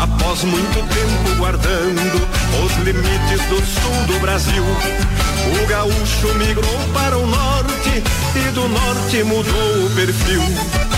Após muito tempo guardando os limites do sul do Brasil, o gaúcho migrou para o norte e do norte mudou o perfil.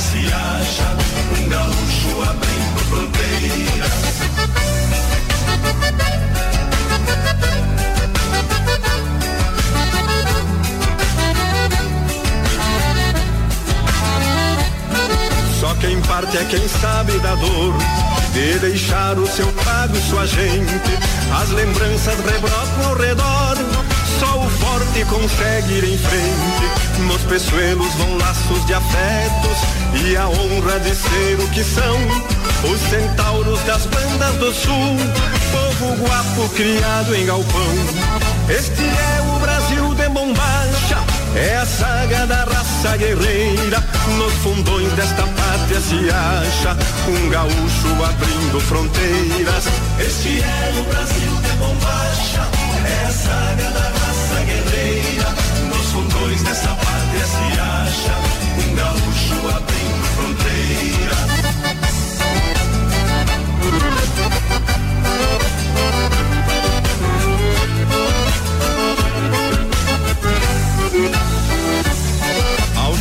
se acha um gaúcho abrindo fronteiras. Só quem parte é quem sabe da dor de deixar o seu pago e sua gente. As lembranças rebrotam ao redor. Forte consegue ir em frente. Nos peçoelos vão laços de afetos e a honra de ser o que são. Os centauros das bandas do sul, povo guapo criado em galpão. Este é o Brasil de bombacha, é a saga da raça guerreira. Nos fundões desta pátria se acha um gaúcho abrindo fronteiras. Este é o Brasil de bombacha, é a saga da se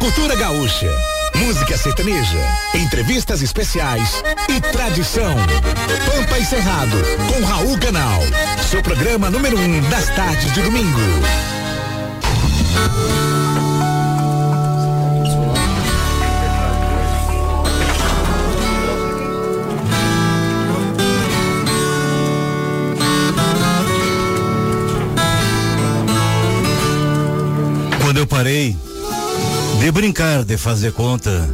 Cultura gaúcha, música sertaneja, entrevistas especiais e tradição. Pampa e Cerrado, com Raul Canal. Seu programa número um das tardes de domingo. Quando eu parei brincar, de fazer conta.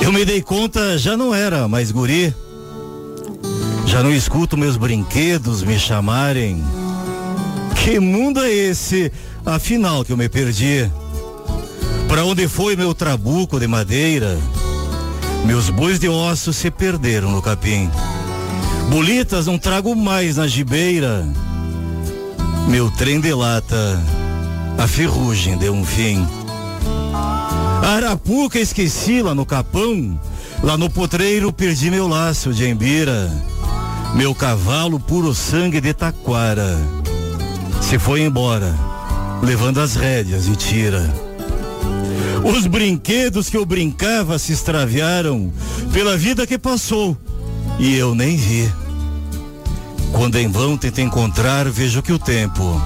Eu me dei conta, já não era mais guri. Já não escuto meus brinquedos me chamarem. Que mundo é esse, afinal, que eu me perdi? Para onde foi meu trabuco de madeira? Meus bois de osso se perderam no capim. Bolitas não trago mais na gibeira. Meu trem de lata, a ferrugem deu um fim. Arapuca esqueci lá no Capão. Lá no potreiro perdi meu laço de embira. Meu cavalo puro sangue de taquara. Se foi embora, levando as rédeas e tira. Os brinquedos que eu brincava se extraviaram pela vida que passou e eu nem vi. Quando em vão tento encontrar, vejo que o tempo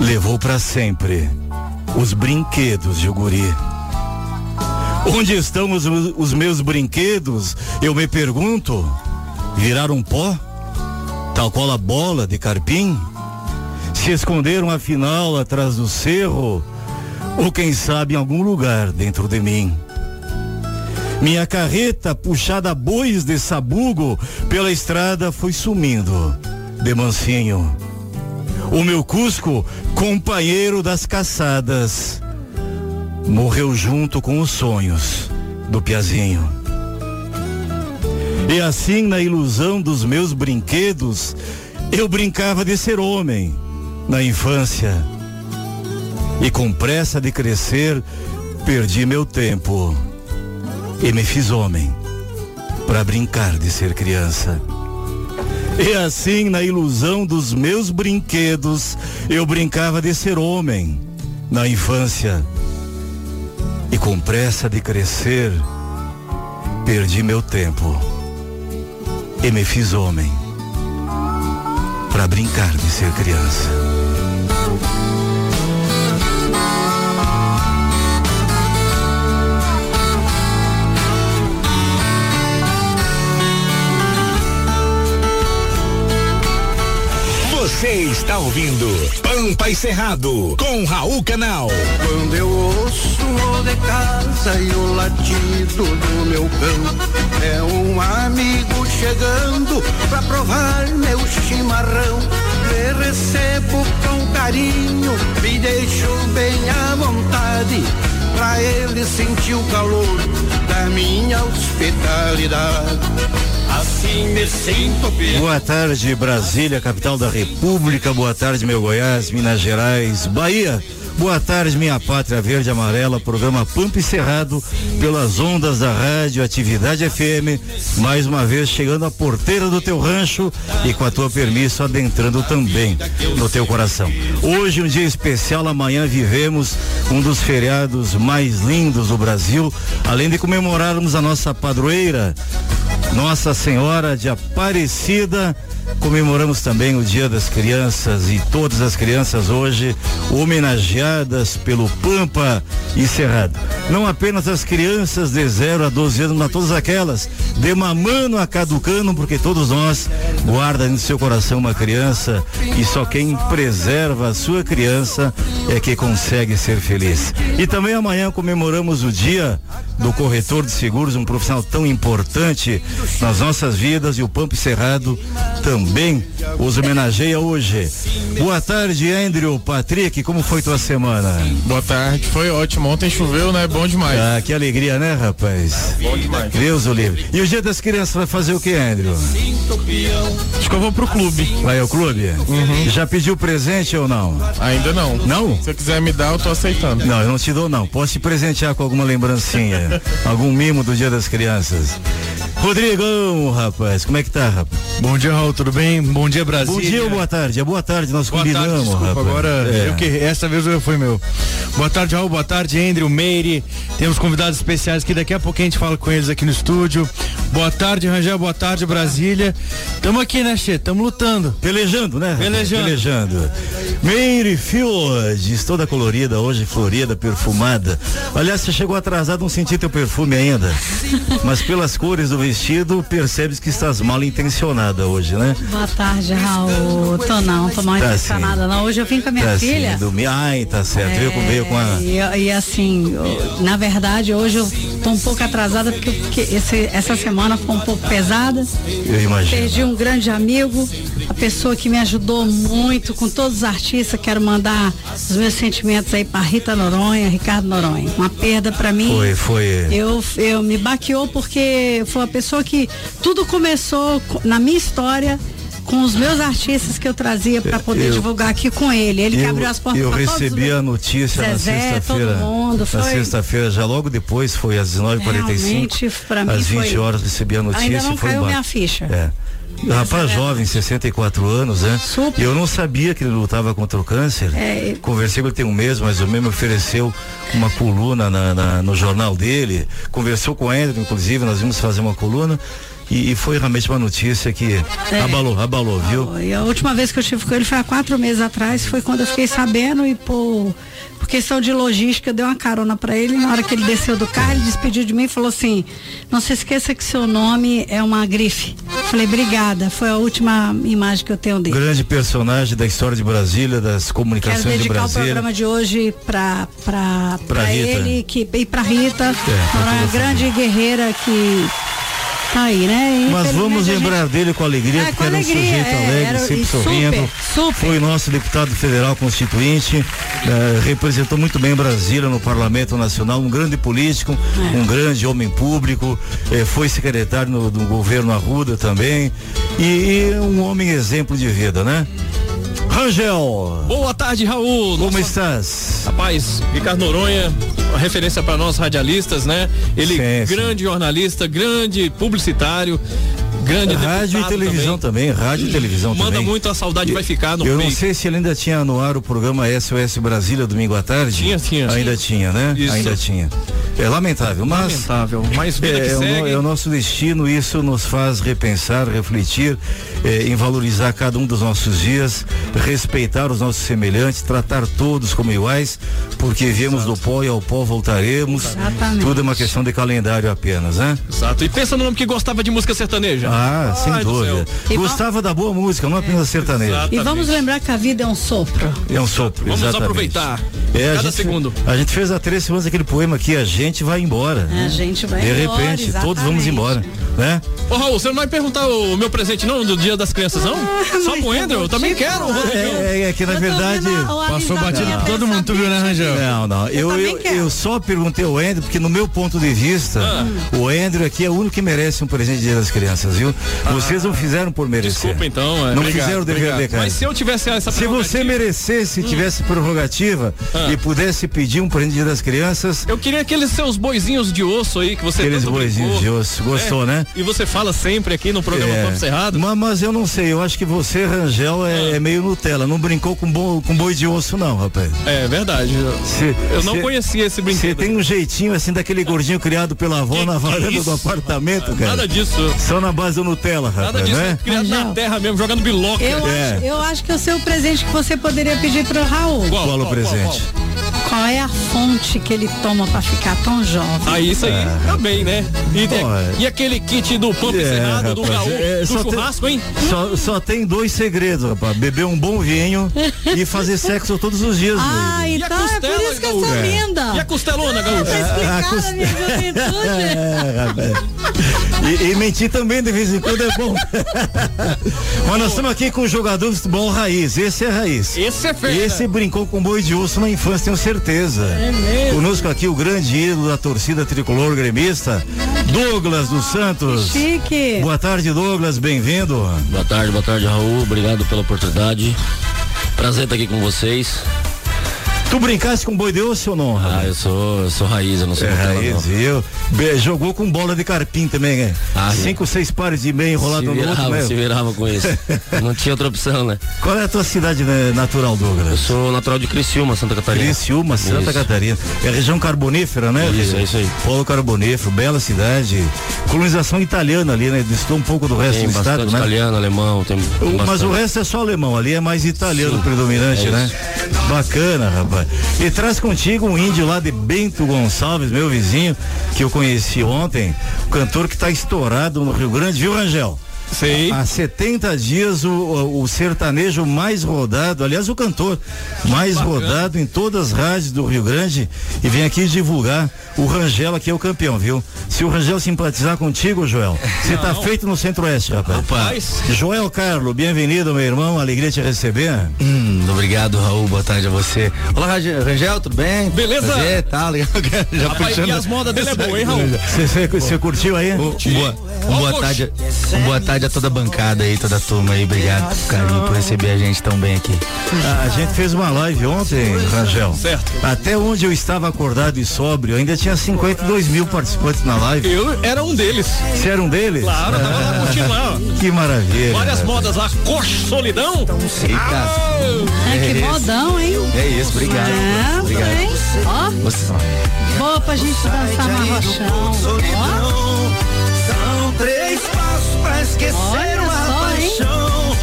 levou para sempre os brinquedos de guri. Onde estão os, os meus brinquedos? Eu me pergunto. Viraram pó? Tal qual a bola de carpim? se esconderam afinal atrás do cerro, ou quem sabe em algum lugar dentro de mim. Minha carreta, puxada a bois de sabugo, pela estrada foi sumindo, de mansinho. O meu Cusco, companheiro das caçadas, morreu junto com os sonhos do Piazinho. E assim, na ilusão dos meus brinquedos, eu brincava de ser homem na infância. E com pressa de crescer, perdi meu tempo e me fiz homem para brincar de ser criança. E assim, na ilusão dos meus brinquedos, eu brincava de ser homem na infância. E com pressa de crescer, perdi meu tempo e me fiz homem para brincar de ser criança. Você está ouvindo Pampa e Cerrado com Raul Canal. Quando eu ouço o de casa e o latido do meu cão, é um amigo chegando pra provar meu chimarrão. Me recebo com carinho, me deixo bem à vontade, pra ele sentir o calor da minha hospitalidade. Assim me sinto bem. Boa tarde, Brasília, capital da República. Boa tarde, meu Goiás, Minas Gerais, Bahia. Boa tarde, minha pátria verde e amarela, programa Pampa Cerrado, pelas ondas da rádio Atividade FM, mais uma vez chegando à porteira do teu rancho e com a tua permissão adentrando também no teu coração. Hoje um dia especial, amanhã vivemos um dos feriados mais lindos do Brasil, além de comemorarmos a nossa padroeira, Nossa Senhora de Aparecida. Comemoramos também o Dia das Crianças e todas as crianças hoje homenageadas pelo Pampa e Cerrado. Não apenas as crianças de 0 a 12 anos, mas todas aquelas de mamano a caducano, porque todos nós guarda no seu coração uma criança e só quem preserva a sua criança é que consegue ser feliz. E também amanhã comemoramos o dia do corretor de seguros, um profissional tão importante nas nossas vidas e o Pampa e Cerrado também os homenageia hoje. Boa tarde, Andrew, Patrick, como foi tua semana? Boa tarde, foi ótimo. Ontem choveu, né? Bom demais. Ah, que alegria, né, rapaz? Bom demais. Deus o livre. E o dia das crianças vai fazer o que, Andrew? Acho que eu vou pro clube. Vai ao clube? Já pediu presente ou não? Ainda não. Não? Se você quiser me dar, eu tô aceitando. Não, eu não te dou não. Posso te presentear com alguma lembrancinha, algum mimo do Dia das Crianças. Rodrigão, rapaz, como é que tá, rapaz? Bom dia, Raul, tudo bem? Bom dia, Brasil. Bom dia ou boa tarde? É boa tarde, nós Boa combinamos, tarde, desculpa, rapaz. agora É. eu que essa vez foi meu. Boa tarde, Raul, boa tarde, Andrew, Meire. Temos convidados especiais que daqui a pouco a gente fala com eles aqui no estúdio. Boa tarde, Rangel, boa tarde, Brasília. Tamo aqui, né, Che? Tamo lutando. Pelejando, né? Pelejando. Pelejando. Meire Fields, toda colorida hoje, florida, perfumada. Aliás, você chegou atrasado, não senti teu perfume ainda. Mas pelas cores do vestido, percebes que estás mal intencionada hoje, né? Boa tarde, Raul. Tô não, tô mal Tá não. Hoje eu vim com a minha Tá filha. assim, domingo. Ai, tá certo. Veio, com, veio com a. É, e, e assim, eu- na verdade, hoje eu tô um pouco atrasada porque, porque esse- essa semana foi um pouco pesada. Eu imagino. Perdi um grande amigo, a pessoa que me ajudou muito com todos os artistas. Quero mandar os meus sentimentos aí para Rita Noronha, Ricardo Noronha. Uma perda para mim. Foi, foi. Eu, eu me baqueou porque foi uma pessoa que tudo começou co- na minha história com os meus artistas que eu trazia para poder Eu- divulgar aqui com ele. Ele que Eu, abriu as portas eu recebi a notícia na Zezé, sexta-feira. todo mundo, Na foi- sexta-feira, já logo depois, foi às 19h45. Realmente, pra mim Às 20 foi- horas recebi a notícia. Ainda não e foi caiu minha ficha. É. Rapaz é jovem, 64 anos, né? Super. E eu não sabia que ele lutava contra o câncer. É. Conversei com ele tem um mês, mais ou menos, me ofereceu uma coluna na- na- no jornal dele. Conversou com o Andrew, inclusive, nós vimos fazer uma coluna. E, e foi realmente uma notícia que É. abalou, abalou, viu? E a última vez que eu estive com ele foi há quatro meses atrás, foi quando eu fiquei sabendo e por, por questão de logística, eu dei uma carona para ele. Na hora que ele desceu do carro, ele despediu de mim e falou assim: Não se esqueça que seu nome é uma grife. falei, obrigada. Foi a última imagem que eu tenho dele. Grande personagem da história de Brasília, das Quero comunicações de dedicar o programa de hoje Rita. ele que, e pra Rita, pra uma grande guerreira que aí, né? Mas vamos a gente- lembrar dele com alegria, É, porque com era um alegria, sujeito é, alegre, era- sempre sorrindo. super, super. Foi nosso deputado federal constituinte, eh, representou muito bem Brasília no Parlamento Nacional, um grande político, É. um grande homem público, eh, foi secretário no, do governo Arruda também, e, e um homem exemplo de vida, né? Rangel, Boa tarde, Raul. como Nossa, estás? Rapaz, Ricardo Noronha, uma referência para nós radialistas, né? Ele, Sim, sim. grande jornalista, grande publicitário, Universitário grande Rádio e televisão também, rádio e televisão Manda também. muito a saudade, vai ficar no Eu não sei se ele ainda tinha no ar o programa SOS Brasília domingo à tarde. Tinha, tinha. Ainda tinha, né? Isso. Ainda tinha. É lamentável, mas Lamentável, mas vida é, que é o, é o nosso destino, isso nos faz repensar, refletir é, em valorizar cada um dos nossos dias, respeitar os nossos semelhantes, tratar todos como iguais, porque viemos do pó e ao pó voltaremos. Exatamente. Tudo é uma questão de calendário apenas, né? Exato. E pensa no homem que gostava de música sertaneja. Ah, sem Ai dúvida. E Gostava da boa música, não apenas sertaneja. Exato. E vamos lembrar que a vida é um sopro. É um sopro, Vamos exatamente. aproveitar É, a cada gente, segundo. A gente fez há três semanas aquele poema aqui, a gente vai embora. A gente vai De embora, repente, todos vamos exatamente. embora, né? Ô Raul, você não vai perguntar o meu presente não do dia das crianças não? Só mas pro é Andrew, eu também quero. Rodrigo. É, é que na Eu verdade. vendo Passou batido por todo mundo, tu viu, né, Rangel? Não, não. Eu, eu, quero. eu só perguntei ao Andrew, porque no meu ponto de vista, Ah. o Andrew aqui é o único que merece um presente de Dia das Crianças, viu? Vocês não fizeram por merecer. Desculpa então. é. Não Obrigado, fizeram o dever de casa. Mas se eu tivesse essa Se você merecesse, tivesse prerrogativa Ah. e pudesse pedir um presente de Dia das Crianças, Eu queria aqueles seus boizinhos de osso aí que você aqueles boizinhos brincou. de osso, gostou, É, né? E você fala sempre aqui no programa É. Papo Cerrado. Ma- Mas, eu não sei, eu acho que você, Rangel, é, é meio Nutella. Não brincou com, bo, com boi de osso, não, rapaz. É verdade. Cê- Eu não cê- conhecia esse Você brinquedo. tem um jeitinho assim daquele gordinho criado pela avó Que na que varanda é do apartamento, cara. Nada disso. Só na base do Nutella, Nada rapaz, disso. né? Criado na Rangel. terra mesmo, jogando biloca. Eu, É. acho, eu acho que é o seu presente que você poderia pedir pro Raul. Qual, Qual o qual, presente? qual? Qual é a fonte que ele toma pra ficar tão jovem? Ah, isso aí tá bem, né? E, Pô, é. e aquele kit do Pampa É, Encerrado, do rapaz, Raul, é, do só tem- churrasco, hein? Só, só tem dois segredos, rapaz. Beber um bom vinho e fazer sexo todos os dias. Ah, mesmo. E a então é por costela, isso que eu sou linda. E a costelona, Gaúcho? Tá explicado cos- a minha juventude. É. E, e mentir também de vez em quando é bom. Mas nós estamos aqui com um jogador de futebol raiz. Esse é raiz. Esse é feio. Esse brincou com boi de osso na infância, tenho certeza. É mesmo? Conosco aqui o grande ídolo da torcida tricolor gremista, Douglas dos Santos. Chique. Boa tarde, Douglas, bem-vindo. Boa tarde, boa tarde, Raul. Obrigado pela oportunidade. Prazer estar aqui com vocês. Tu brincaste com boi de osso ou não? Ah, eu sou, eu sou raiz, eu não sou É Nutella, raiz, não. viu? Be- Jogou com bola de carpim também, né? Ah, sim. Cinco, seis pares de meia Se enrolado no outro, virava, né? se virava com isso. não tinha outra opção, né? Qual é a tua cidade né, natural, Eu Douglas? sou natural de Criciúma, Santa Catarina. Criciúma, Santa Isso. Catarina. É região carbonífera, né? Isso, é isso aí. Polo carbonífero, bela cidade. Colonização italiana ali, né? Distou um pouco do resto Tem do estado, né? italiano, alemão, tem, tem mas bastante. o resto é só alemão, ali é mais italiano Sim, predominante, é né? Bacana, rapaz. E traz contigo um índio lá de Bento Gonçalves, meu vizinho, que eu conheci ontem, cantor que tá estourado no Rio Grande, viu, Rangel? Sei. Há 70 dias o, o- sertanejo mais rodado, aliás o cantor mais rodado em todas as rádios do Rio Grande e vem aqui divulgar o Rangel aqui é o campeão, viu? Se o Rangel simpatizar contigo, Joel, você tá feito no Centro-Oeste, rapaz. Rapaz. Joel Carlo, bem-vindo, meu irmão, alegria te receber. Hum, obrigado, Raul. Boa tarde a você. Olá, Rangel, tudo bem? Beleza? Prazer, tá legal. Já Rapaz, e as modas dele é boa, hein, Raul? Você curtiu aí? Boa, boa tarde, um boa tarde a toda a bancada aí, toda a turma aí. Obrigado por carinho, por receber a gente tão bem aqui. Ah, a gente fez uma live ontem, Rangel. Certo. Até onde eu estava acordado e sóbrio, ainda tinha 52 mil participantes na live. Eu era um deles. Você era um deles? Claro, tava lá curtindo lá. Que maravilha. Várias modas lá, coxa solidão. Eita, Ai, que modão, hein? é isso, obrigado. É, obrigado. hein? Ó, Você- boa pra gente dançar marrochão. Ó, São três passos pra esquecer Olha uma só, paixão.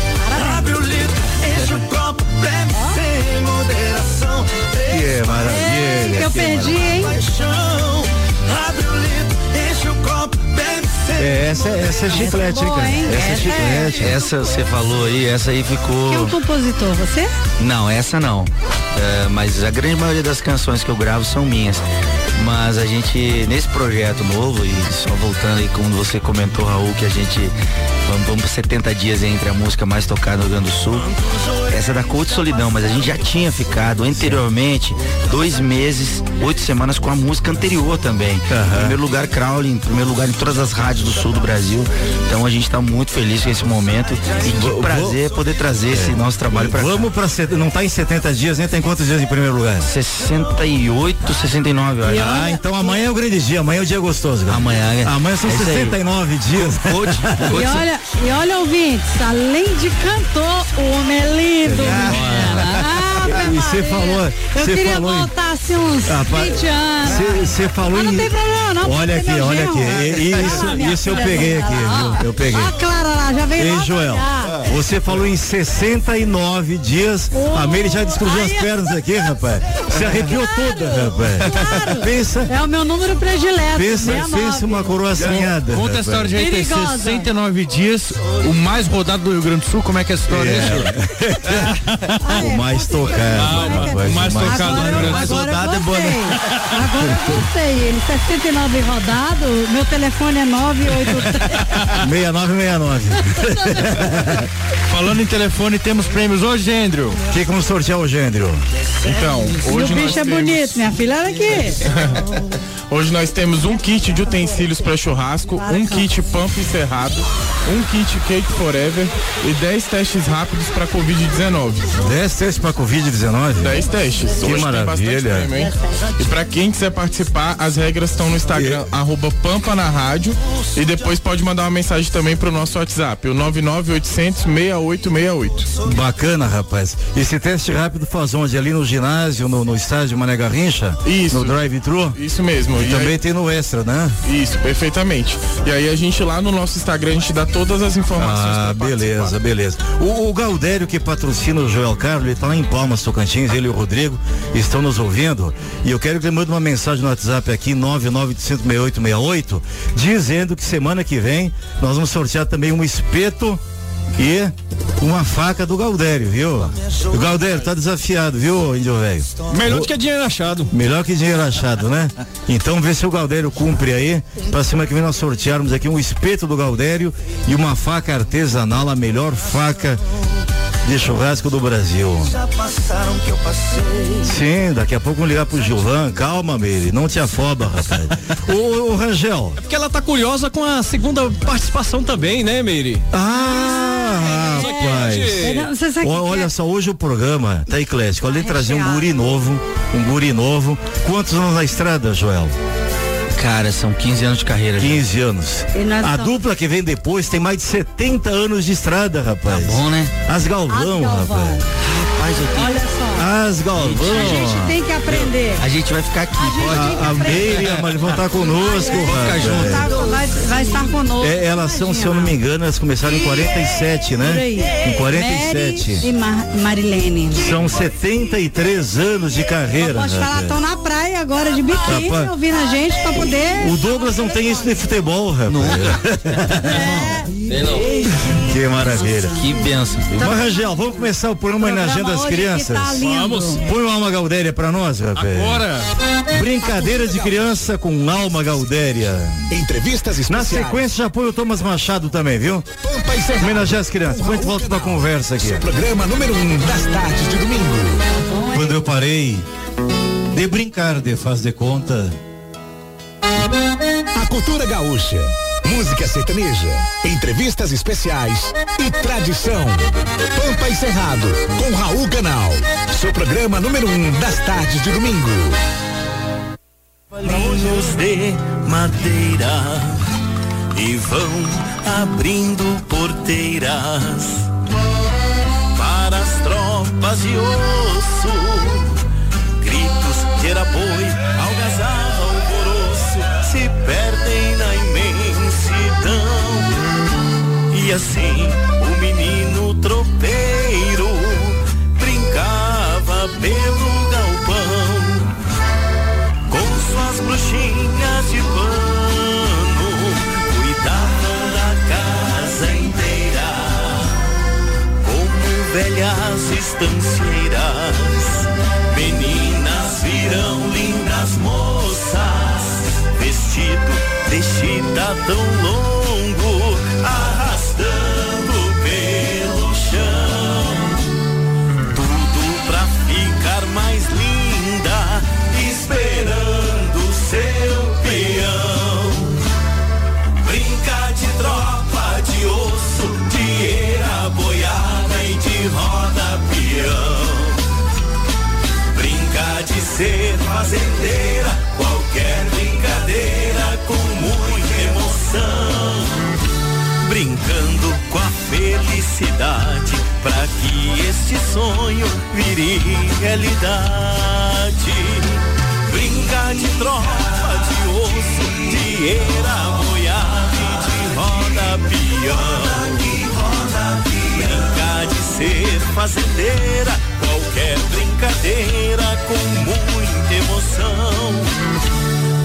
Abre o litro, enche o copo, bebe sem moderação. Três Que Ei, maravilha. que eu perdi, hein? paixão. Abre o litro, enche o copo, bebe sem É, essa, essa essa é chiclete, hein, boa, cara? hein? Essa é Essa chiclete. Essa você falou aí, essa aí Quem é ficou. o compositor? Você? Não, essa não. É, mas a grande maioria das canções que eu gravo são minhas. Mas a gente, nesse projeto novo, e só voltando aí, como você comentou, Raul, que a gente vamos, vamos por 70 dias entre a música mais tocada no Rio Grande do Sul. Essa é da Cult Solidão, mas a gente já tinha ficado anteriormente dois meses, oito semanas com a música anterior também. Em primeiro lugar, Crowley, em primeiro lugar em todas as rádios do sul do Brasil. Então a gente está muito feliz com esse momento e que prazer poder trazer esse nosso trabalho para Vamos pra. set- Não tá em 70 dias, nem tem quantos dias em primeiro lugar? 68, 69, eu acho. Ah, então amanhã é o grande dia, amanhã é o dia gostoso, cara. Amanhã, é- Amanhã são é isso aí. 69 dias. Hoje, E olha, e olha, ouvintes, além de cantor, o homem é lindo. Ah, E você Maria. falou- Eu você queria falou em- voltar assim uns Rapaz, 20 anos. Você falou Mas não em. tem problema não. Olha aqui, olha aqui. E- Olha Isso, isso eu peguei aqui, viu? Eu peguei. Ó a Lá, já veio Ei, lá Joel, você falou em 69 dias. A Meire já descruzou as pernas aqui, rapaz. Se arrepiou toda, rapaz. Pensa, É o meu número predileto. pensa, 69. pensa uma coroa assanhada. Conta a história de aí, tem Perigosa. 69 dias, o mais rodado do Rio Grande do Sul, como é que é a história é. Ah, O é, mais tocado, rapaz. o mais tocado do Rio Grande do agora Sul. eu rodada é boa, gostei. Agora eu gostei. Ele 69 rodado, meu telefone é 983. 6969. Falando em telefone, temos prêmios hoje, Andrew. O que vamos sortear hoje, Andrew? Então, E o hoje nós bicho é temos, bonito, minha filha, olha aqui. Hoje nós temos um kit de utensílios para churrasco, um kit pump encerrado, um kit cake forever e 10 testes rápidos para Covid-19. 10 testes pra Covid-19? 10 testes. Que Hoje maravilha. prêmio? E pra quem quiser participar, as regras estão no Instagram, arroba Pampa na Rádio. E depois pode mandar uma mensagem também pro nosso WhatsApp, o 99800 6868. Bacana, rapaz. Esse teste rápido faz onde? Ali no ginásio, no, no estádio Mané Garrincha? Isso. No drive-thru? Isso mesmo. E E também aí- tem no extra, né? Isso, perfeitamente. E aí a gente lá no nosso Instagram, a gente dá todas as informações. Ah, beleza, participar. beleza. O, o Galdério que patrocina o Joel Carlos, ele tá lá em Palmas, Tocantins, ele e o Rodrigo estão nos ouvindo. E eu quero que ele mande uma mensagem no WhatsApp aqui, 9986868, dizendo que semana que vem nós vamos sortear também um espeto e uma faca do Galdério, viu? O Galdério tá desafiado, viu, índio velho? Melhor do que dinheiro achado. Melhor que dinheiro achado, né? Então vê se o Galdério cumpre aí. Pra semana que vem nós sortearmos aqui um espeto do Galdério e uma faca artesanal, a melhor faca de churrasco do Brasil. Sim, daqui a pouco vamos ligar pro Gilvan. Calma, Meire, não te afoba, rapaz. ô, ô, Rangel. É porque ela tá curiosa com a segunda participação também, né, Meire? Ah, rapaz. Não é que olha só, hoje o programa tá eclético. Além de trazer um guri novo, um guri novo. Quantos anos na estrada, Joel? Cara, são 15 anos de carreira. já. 15 anos. E nós A estamos- dupla que vem depois tem mais de 70 anos de estrada, rapaz. Bom, né? As Galvão, As Galvão. rapaz. Rapaz, eu tenho. Olha só. As Galvão. A gente tem que aprender. A gente vai ficar aqui. A A, a. Meire e vão estar conosco, rapaz. Tá- vai, vai estar conosco. É, elas são, se eu não me engano, elas começaram em 47, Por né? Em 47. Mary e Mar Marilene. São 73 anos de carreira. Pode falar, rapaz. estão na praia agora de biquíni Rapaz. ouvindo a gente pra poder. O Douglas não tem isso de futebol, rapaz. Tem não. Que maravilha. Que benção. Mas, Rangel, vamos começar o programa homenageando as que crianças. tá. Vamos. Põe uma alma gaudéria pra nós, rapaz. Agora. Brincadeira de criança com alma gaudéria. Entrevistas Na especiais. sequência já põe o Thomas Machado também, viu? Homenagear as crianças. Depois a gente volta pra conversa aqui. Programa número 1 um das tardes de domingo. Quando eu parei de brincar de faz de conta. A cultura gaúcha. Música sertaneja. Entrevistas especiais e tradição. Pampa e Cerrado com Raul Canal. Seu programa número 1 um das tardes de domingo. Palinhos de madeira e vão abrindo porteiras para as tropas de osso. Gritos de boi, algazarra, E assim o menino tropeiro brincava pelo galpão com suas bruxinhas de pano, cuidavam da casa inteira como velhas estancieiras. Meninas virão lindas moças, vestido de chita tão longo. Ah, ah felicidade, pra que este sonho vire realidade. Brinca de tropa, de osso, de eira, boiada e de roda peão. Brinca de ser fazendeira, qualquer brincadeira com muita emoção.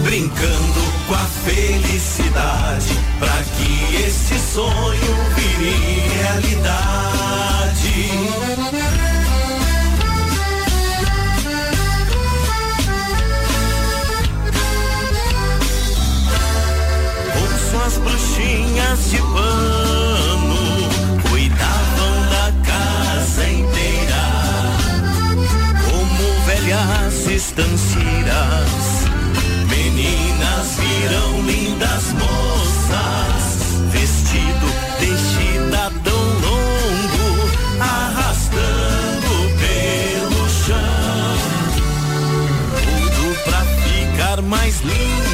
Brincando com a felicidade, pra que este sonho vire realidade. Com suas bruxinhas de pano, cuidavam da casa inteira como velhas estanceiras. Meninas viram lindas moças, vestido de tão longo, arrastando pelo chão. Tudo pra ficar mais linda,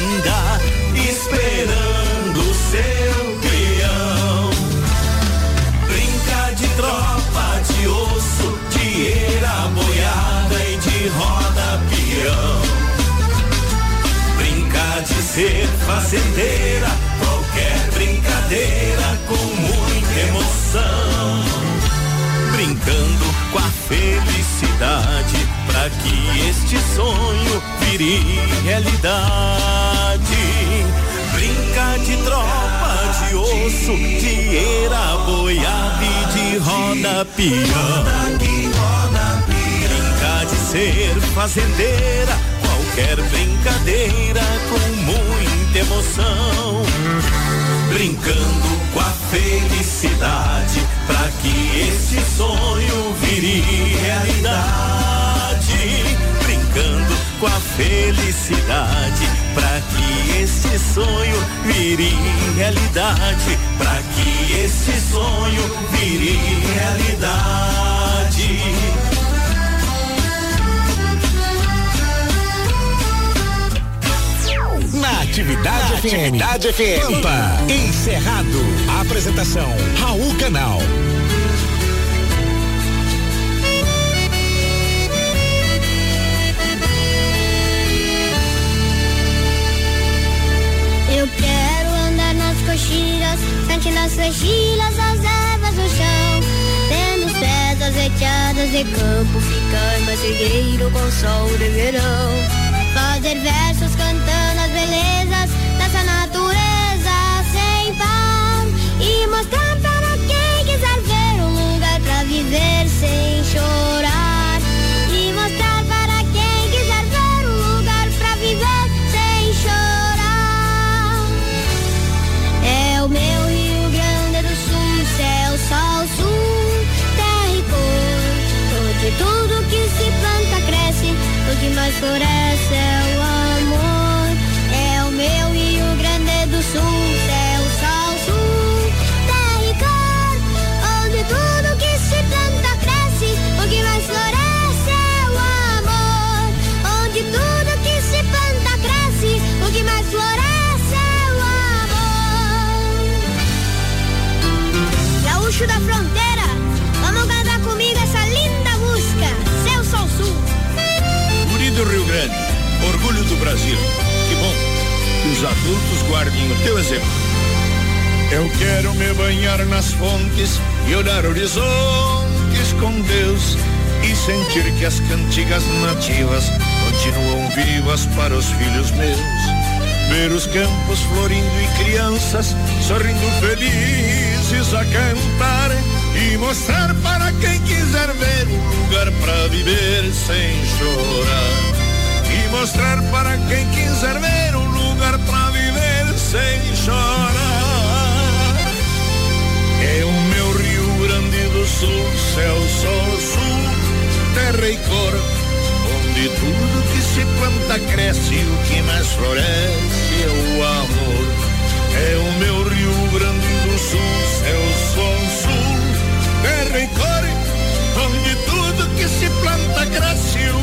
ser fazendeira, qualquer brincadeira com muita emoção. Brincando com a felicidade, pra que este sonho vire realidade. Brinca de tropa, de osso, de eira, boiada e de roda peão. Brinca de ser fazendeira, qualquer brincadeira com muita emoção. Brincando com a felicidade, pra que este sonho vire realidade. Brincando com a felicidade, pra que este sonho vire realidade. Pra que este sonho vire realidade. Na Atividade FM. Atividade FM. Pampa. Encerrado. Apresentação. Raul Canal. Eu quero andar nas coxilhas, sentindo as flechilas, as ervas no chão. Tendo os pés azeiteadas de campo, ficar mais trigueiro com sol de verão. Fazer versos cantando belezas dessa natureza sem par. E mostrar para quem quiser ver um lugar pra viver sem chorar. E mostrar para quem quiser ver um lugar pra viver sem chorar. É o meu Rio Grande do Sul, céu, sol, sul, terra e cor. Onde tudo que se planta cresce, o que mais floresce é o Grande, orgulho do Brasil. Que bom que os adultos guardem o teu exemplo. Eu quero me banhar nas fontes e olhar horizontes com Deus e sentir que as cantigas nativas continuam vivas para os filhos meus. Ver os campos florindo e crianças sorrindo felizes a cantar e mostrar para quem quiser viver sem chorar mostrar para quem quiser ver um lugar pra viver sem chorar. É o meu Rio Grande do Sul, céu, sol, sul, terra e cor, onde tudo que se planta cresce, o que mais floresce é o amor. É o meu Rio Grande do Sul, céu, sol, sul, terra e cor, onde tudo que se planta cresce, o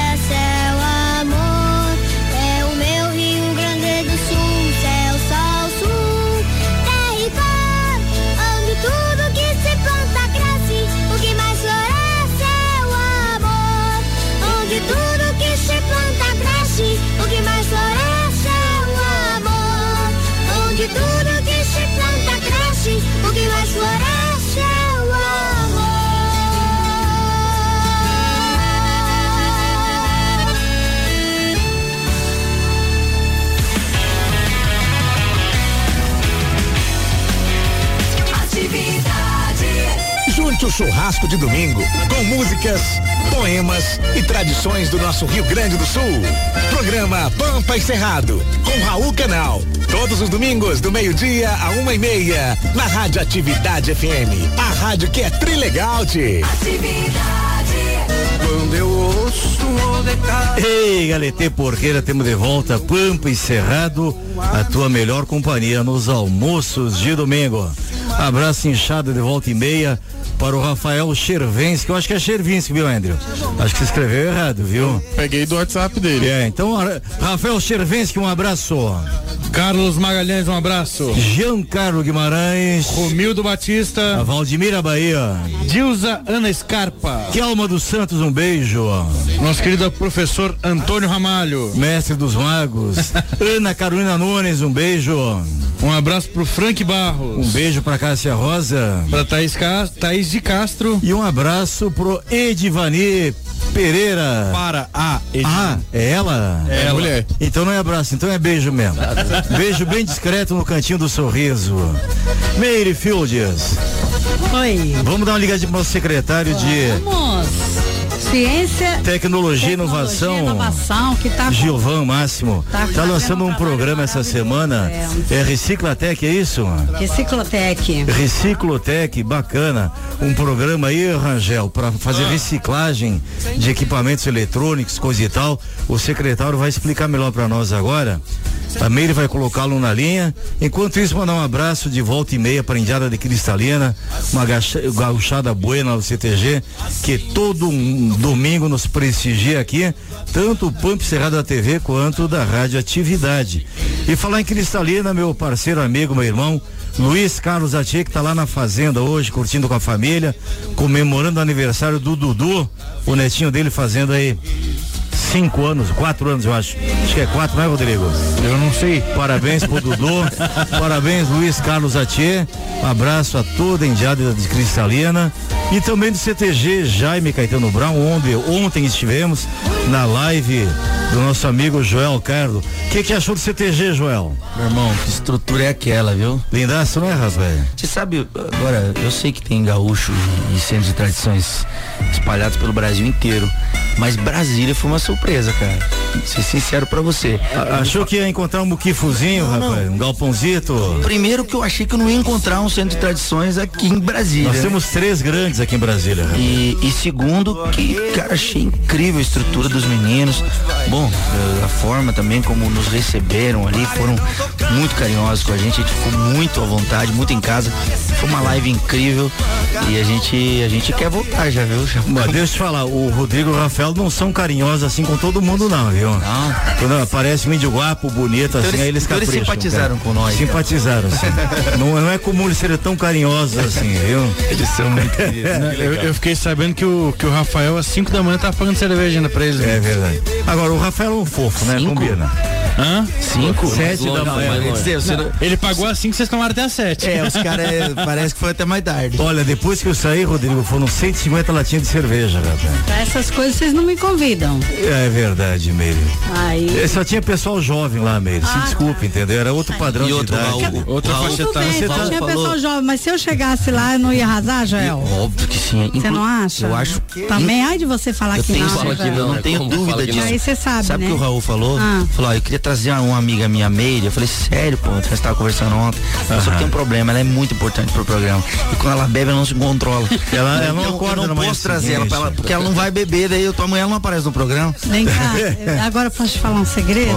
churrasco de domingo com músicas, poemas e tradições do nosso Rio Grande do Sul. Programa Pampa e Cerrado com Raul Canal. Todos os domingos do meio-dia a uma e meia na Rádio Atividade FM. A rádio que é trilegal, -te. Quando eu ouço. Ei, Galetê Porqueira, temos de volta Pampa e Cerrado, a tua melhor companhia nos almoços de domingo. Abraço inchado de volta e meia para o Rafael Chervensky, eu acho que é Chervinsky, viu, Andrew? Acho que você escreveu errado, viu? Peguei do WhatsApp dele. É, então, Rafael Chervensky, um abraço. Carlos Magalhães, um abraço. Giancarlo Guimarães. Romildo Batista. A Valdemira Bahia. Dilza Ana Scarpa. Kelma dos Santos, um beijo. Nosso querido professor Antônio Ramalho. Mestre dos Magos. Ana Carolina Nunes, um beijo. Um abraço pro Frank Barros. Um beijo pra Cássia Rosa. Pra Thaís, Ca... Thaís de Castro. E um abraço pro Edivani Pereira. Para a Edivani. Ah, é ela? É ela. mulher. Então não é abraço, então é beijo mesmo. beijo bem discreto no cantinho do sorriso. Meire Fields. Oi. Vamos dar uma ligadinha pro nosso secretário de. Vamos. Ciência, Tecnologia e Inovação. inovação que tá Gilvan Máximo. Tá Tá, lançando um programa essa semana. É Reciclatec, é isso? Reciclotec. Reciclotec, bacana. Um programa aí, Rangel, para fazer reciclagem de equipamentos eletrônicos, coisa e tal. O secretário vai explicar melhor para nós agora. A Meire vai colocá-lo na linha. Enquanto isso, mandar um abraço de volta e meia para a Indiada de Cristalina, uma gauchada buena do CTG, que todo um domingo nos prestigia aqui, tanto o Pump Cerrado da TV quanto da Rádio Atividade. E falar em Cristalina, meu parceiro, amigo, meu irmão, Luiz Carlos Atier, que tá lá na fazenda hoje, curtindo com a família, comemorando o aniversário do Dudu, o netinho dele fazendo aí cinco anos, quatro anos, eu acho. Acho que é quatro, não é, Rodrigo? Eu não sei. Parabéns pro Dudu. Parabéns, Luiz Carlos Atier. Um abraço a toda a Indiada de Cristalina. E também do CTG Jaime Caetano Brown, onde ontem estivemos na live do nosso amigo Joel Carlos. O que, que achou do CTG, Joel? Meu irmão, que estrutura é aquela, viu? Lindaço, não é, rapaz? Você sabe, agora, eu sei que tem gaúcho e, centros de tradições espalhados pelo Brasil inteiro, mas Brasília foi uma surpresa, cara. Ser sincero pra você. A- Achou que ia encontrar um muquifuzinho, rapaz? Um galpãozito? Primeiro que eu achei que eu não ia encontrar um centro de tradições aqui em Brasília. Nós temos três grandes aqui em Brasília. rapaz. E, e segundo, que, cara, achei incrível a estrutura dos meninos. Bom, eh, a forma também como nos receberam ali, foram muito carinhosos com a gente, a gente ficou muito à vontade, muito em casa. Foi uma live incrível e a gente, a gente quer voltar já, viu? Mas deixa eu te falar, o Rodrigo e o Rafael não são carinhosos assim com todo mundo, não, viu? Não. Quando aparece um índio guapo, bonito, assim, eles- aí eles então eles capricham. simpatizaram cara. com nós, cara. Simpatizaram, sim. não, não é comum eles serem tão carinhosos assim, viu? Eles são muito Eu, eu fiquei sabendo que o, que o Rafael às 5 da manhã tá pagando cerveja ainda pra eles. É né? verdade. Agora, Agora o Rafael é um fofo, né? Combina. Hã? Cinco? Sete da manhã. Quer dizer, você não- Ele pagou assim que vocês tomaram até as sete. É, os caras é, parece que foi até mais tarde. Olha, depois que eu saí, Rodrigo, foram 150 latinhas de cerveja. Pra essas coisas vocês não me convidam. É verdade, Meire. Aí. É, Só tinha pessoal jovem lá, Meire. Se Ah, desculpe, entendeu? Era outro padrão E de outro, idade. Raul, Outra Raul- faixa etária. bem, Raul só tinha falou- pessoa jovem, mas se eu chegasse lá, eu não ia arrasar, Joel? Óbvio que sim. Você não acha? Eu acho. Também, ai de você falar Eu que tenho, não. fala né, que não, não tenho dúvida que disso. Aí você sabe, Sabe o né? que o Raul falou? Ah. Falou, ó, eu queria trazer uma amiga minha, Meire. Eu falei, sério, pô, nós estávamos conversando ontem. Só que tem um problema, ela é muito importante pro programa. E quando ela bebe, ela não se controla. Ela- ela não Então, acorda Eu não posso trazer ela, pra ela, porque ela não vai beber, daí eu, tua amanhã ela não aparece no programa. Vem cá, eu- agora eu posso te falar um segredo?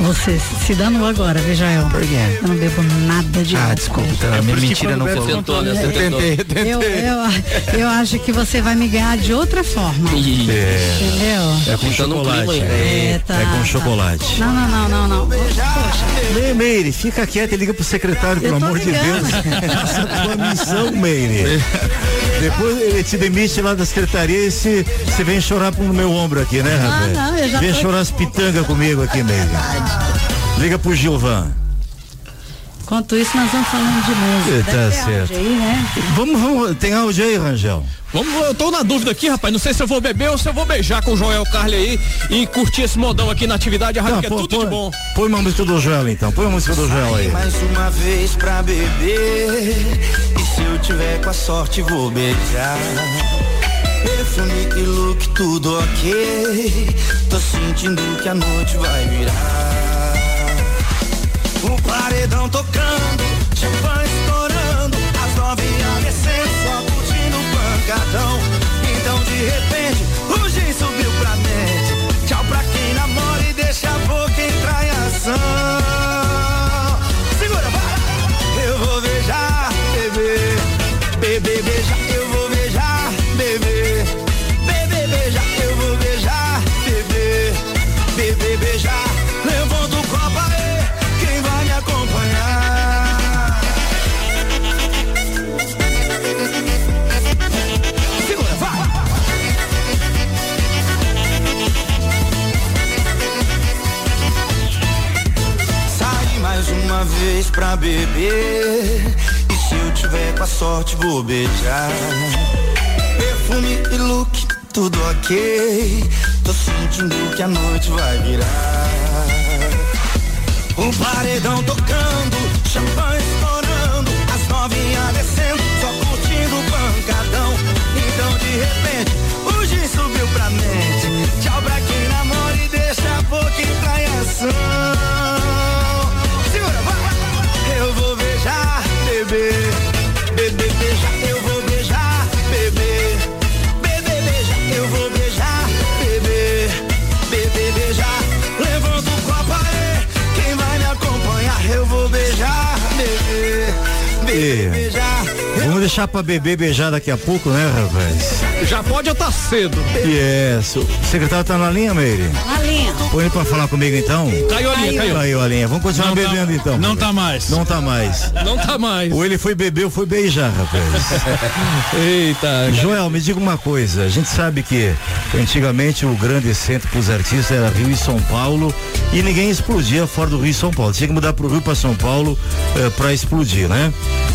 Você se danou agora, viu, Joel? Por quê? Eu não bebo nada de Ah, desculpa, tá, minha por isso que mentira não falou. tentou, né? Você Eu tentei, eu tentei. Eu, eu, eu acho que você vai me ganhar de outra forma. É, Entendeu? é com Então não clima chocolate. ainda. É, tá, é com tá. chocolate. Não, não, não, não, não. Ei, Meire, fica quieta e liga pro secretário, pelo Eu amor de ligando. Deus. Faça a tua missão, Meire. Depois ele te demite lá da secretaria e se- você vem chorar pro meu ombro aqui, né, rapaz? não, eu já Vem chorar as pitangas comigo aqui, Meire. Liga pro Gilvan. Enquanto isso, nós vamos falando de música. Tá certo. aí, né? Vamos, vamos, tem áudio aí, Rangel? Vamos, eu tô na dúvida aqui, rapaz. Não sei se eu vou beber ou se eu vou beijar com o Joel Carli aí e curtir esse modão aqui na atividade. A rádio que é pô- tudo de põe- bom. Põe uma música do Joel então, põe uma música do Joel aí. Mais uma vez pra beber. E se eu tiver com a sorte, vou beijar. Perfume e look, tudo ok. Tô sentindo que a noite vai virar. O paredão tocando, champanhe beber. E se eu tiver com a sorte, vou beijar. Perfume e look, tudo ok. Tô sentindo que a noite vai virar. O paredão tocando, champanhe deixar pra beber beijar daqui a pouco, né, rapaz? Já pode ou tá cedo? Yes. O secretário tá na linha, Meire? Na linha. Põe ele pra falar comigo então. Caiu a linha, caiu. Caiu a linha. Vamos continuar Não tá- bebendo então. Não tá mais. Não tá mais. Não tá mais. Ou ele foi beber ou foi beijar, rapaz. Eita. Joel, me diga uma coisa. A gente sabe que antigamente o grande centro para os artistas era Rio e São Paulo e ninguém explodia fora do Rio e São Paulo. Tinha que mudar para o Rio para São Paulo para explodir, né?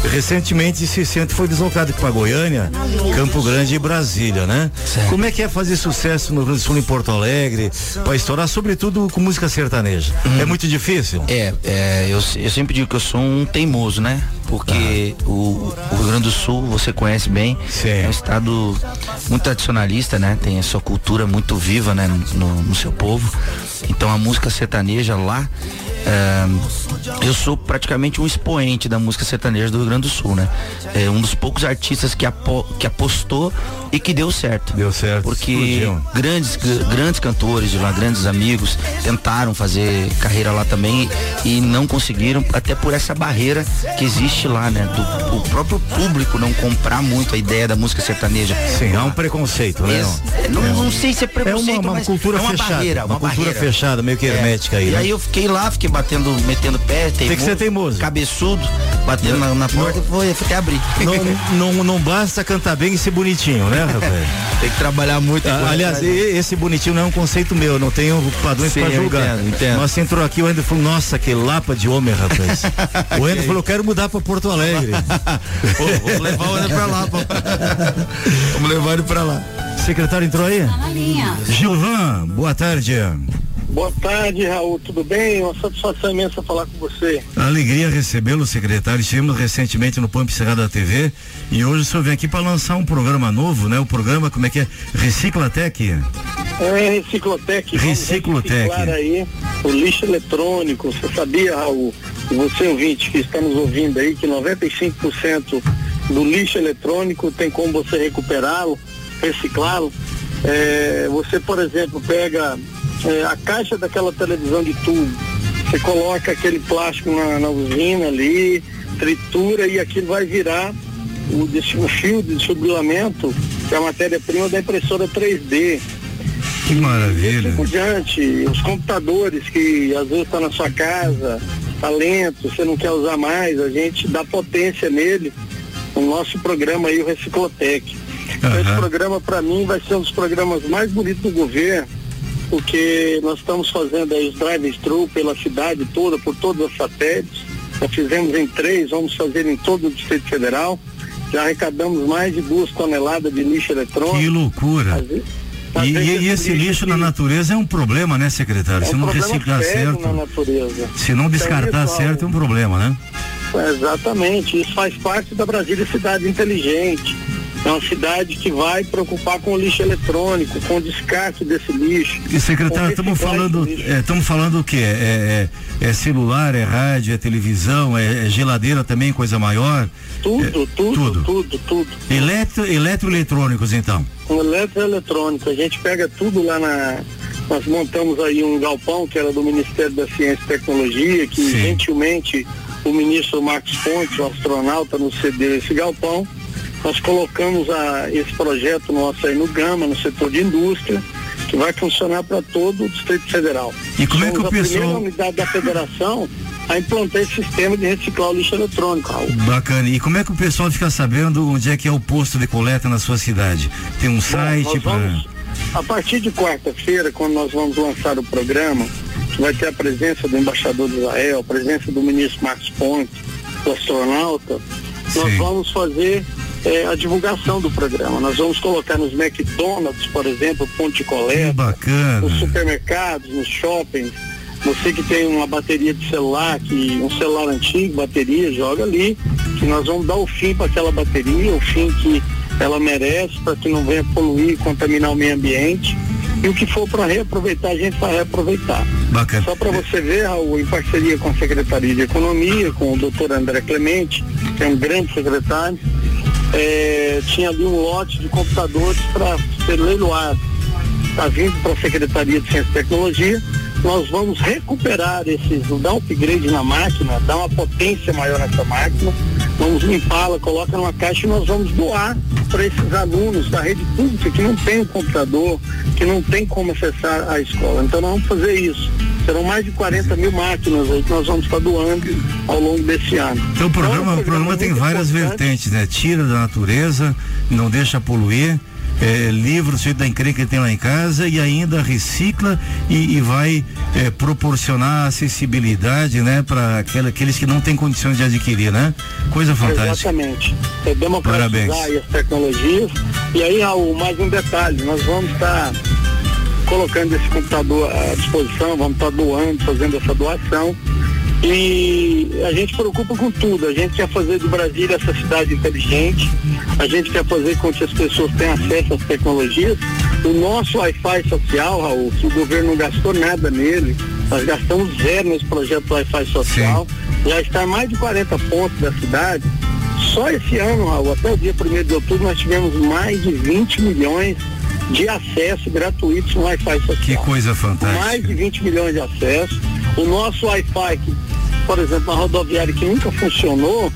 Recentemente esse centro foi deslocado para Goiânia, Campo Grande e Brasília, né? Como é que é fazer sucesso no Rio do Sul, em Porto Alegre, para estourar, sobretudo com música sertaneja? É muito difícil? É, é, eu, eu sempre digo que eu sou um teimoso, né? Porque o, o Rio Grande do Sul, você conhece bem, é um estado muito tradicionalista, né? Tem a sua cultura muito viva, né? No, no seu povo. Então a música sertaneja lá, é, eu sou praticamente um expoente da música sertaneja do Rio Grande do Sul, né? É um dos poucos artistas que, apo, que apostou e que deu certo. Deu certo. Porque explodiu. grandes, gr- grandes cantores de lá, grandes amigos, tentaram fazer carreira lá também e não conseguiram, até por essa barreira que existe lá, né? Do o próprio público não comprar muito a ideia da música sertaneja. Sim, há um preconceito, né? Não, não sei se é preconceito, É uma, uma cultura é uma fechada. barreira, uma, uma cultura barreira. fechada, meio que É. hermética aí, E né? aí eu fiquei lá, fiquei batendo, metendo pé, Tem que ser teimoso. cabeçudo, batendo na, na porta e foi até abrir. Não, não, não basta cantar bem e ser bonitinho, né, rapaz? Tem que trabalhar muito. Ah, aliás, e- esse bonitinho não é um conceito meu, não tenho padrões eu julgar. entendo, entendo. Você entrou aqui, o Ender falou, nossa, que lapa de homem, rapaz. o Ender falou, quero mudar pra Porto Alegre. Pô, vamos levar o Ender pra lá, pô. Vamos levar ele pra lá. Secretário entrou aí? Gilvan, boa tarde. Boa tarde, Raul. Tudo bem? Uma satisfação imensa falar com você. Alegria recebê-lo, secretário. Estivemos recentemente no Pampa Cerrado da TV e hoje o senhor vem aqui para lançar um programa novo, né? O programa, como é que é? Reciclatec. É Reciclotec. Reciclotec. aí o lixo eletrônico. Você sabia, Raul, você ouvinte que está nos ouvindo aí, que 95% do lixo eletrônico tem como você recuperá-lo, reciclá-lo. É, você, por exemplo, pega é, a caixa daquela televisão de tubo, você coloca aquele plástico na, na usina ali, tritura e aquilo vai virar o, o fio de desfibrilamento, que é a matéria-prima da impressora 3D. Que maravilha. Assim por diante, os computadores que às vezes está na sua casa, tá lento, você não quer usar mais, a gente dá potência nele. O nosso programa aí, o Reciclotec. Então, esse programa, para mim, vai ser um dos programas mais bonitos do governo, porque nós estamos fazendo aí os drive-thru pela cidade toda, por todas as satélites. Já fizemos em três, vamos fazer em todo o Distrito Federal. Já arrecadamos mais de duas toneladas de lixo eletrônico. Que loucura. E, vezes e- esse lixo na natureza é um problema, né, secretário? é Se um não problema reciclar certo, se não descartar Então, certo, é um problema, né? É, exatamente, isso faz parte da Brasília Cidade Inteligente. É uma cidade que vai preocupar com o lixo eletrônico, com o descarte desse lixo. E secretário, estamos falando, estamos falando o quê? É, é- é celular, é rádio, é televisão, é, é geladeira também, coisa maior? Tudo, É, tudo, tudo. tudo, tudo. Eletro, eletroeletrônicos, então. Com eletroeletrônico, a gente pega tudo lá na. Nós montamos aí um galpão que era do Ministério da Ciência e Tecnologia, que Sim. gentilmente o ministro Marcos Pontes, o astronauta, nos cedeu esse galpão. Nós colocamos a, esse projeto nosso aí no Gama, no setor de indústria, que vai funcionar para todo o Distrito Federal. E como é que Somos o a primeira pessoal- unidade da federação a implantar esse sistema de reciclar o lixo eletrônico, Raul. Bacana. E como é que o pessoal fica sabendo onde é que é o posto de coleta na sua cidade? Tem um site para. vamos- A partir de quarta-feira, quando nós vamos lançar o programa, que vai ter a presença do embaixador de Israel, a presença do ministro Marcos Pontes, do astronauta, nós vamos fazer eh, a divulgação do programa. Nós vamos colocar nos McDonald's, por exemplo, ponto de coleta, nos supermercados, nos shoppings. Você que tem uma bateria de celular, que um celular antigo, bateria, joga ali, que nós vamos dar o fim para aquela bateria, o fim que ela merece, para que não venha poluir, contaminar o meio ambiente. E o que for para reaproveitar, a gente vai reaproveitar. Bacana. Só para você ver, Raul, em parceria com a Secretaria de Economia, com o doutor André Clemente, que é um grande secretário, eh, tinha ali um lote de computadores para ser leiloado. Está vindo para a Secretaria de Ciência e Tecnologia. Nós vamos recuperar esses, dar um upgrade na máquina, dar uma potência maior nessa máquina, vamos limpá-la, coloca numa caixa e nós vamos doar para esses alunos da rede pública que não tem um computador, que não tem como acessar a escola. Então nós vamos fazer isso. Serão mais de 40 mil máquinas aí que nós vamos estar doando ao longo desse ano. Então o programa, o programa tem muito várias importante. vertentes, né? Tira da natureza, não deixa poluir, é, livra o sujeito da encrenca que tem lá em casa e ainda recicla e, e vai é, proporcionar acessibilidade, né, para aqueles que não têm condições de adquirir, né? Coisa fantástica. Exatamente. É democratizar Parabéns. as tecnologias. E aí, Raul, mais um detalhe, nós vamos estar colocando esse computador à disposição, vamos estar doando, fazendo essa doação. E a gente preocupa com tudo. A gente quer fazer de Brasília essa cidade inteligente. A gente quer fazer com que as pessoas tenham acesso às tecnologias. O nosso Wi-Fi social, Raul, que o governo não gastou nada nele, nós gastamos zero nesse projeto Wi-Fi social. Já está em mais de 40 pontos da cidade. Só esse ano, Raul, até o dia 1 de outubro, nós tivemos mais de 20 milhões de acesso gratuitos no Wi-Fi social. Que coisa fantástica. Mais de 20 milhões de acessos. O nosso Wi-Fi, que, por exemplo, na rodoviária que nunca funcionou,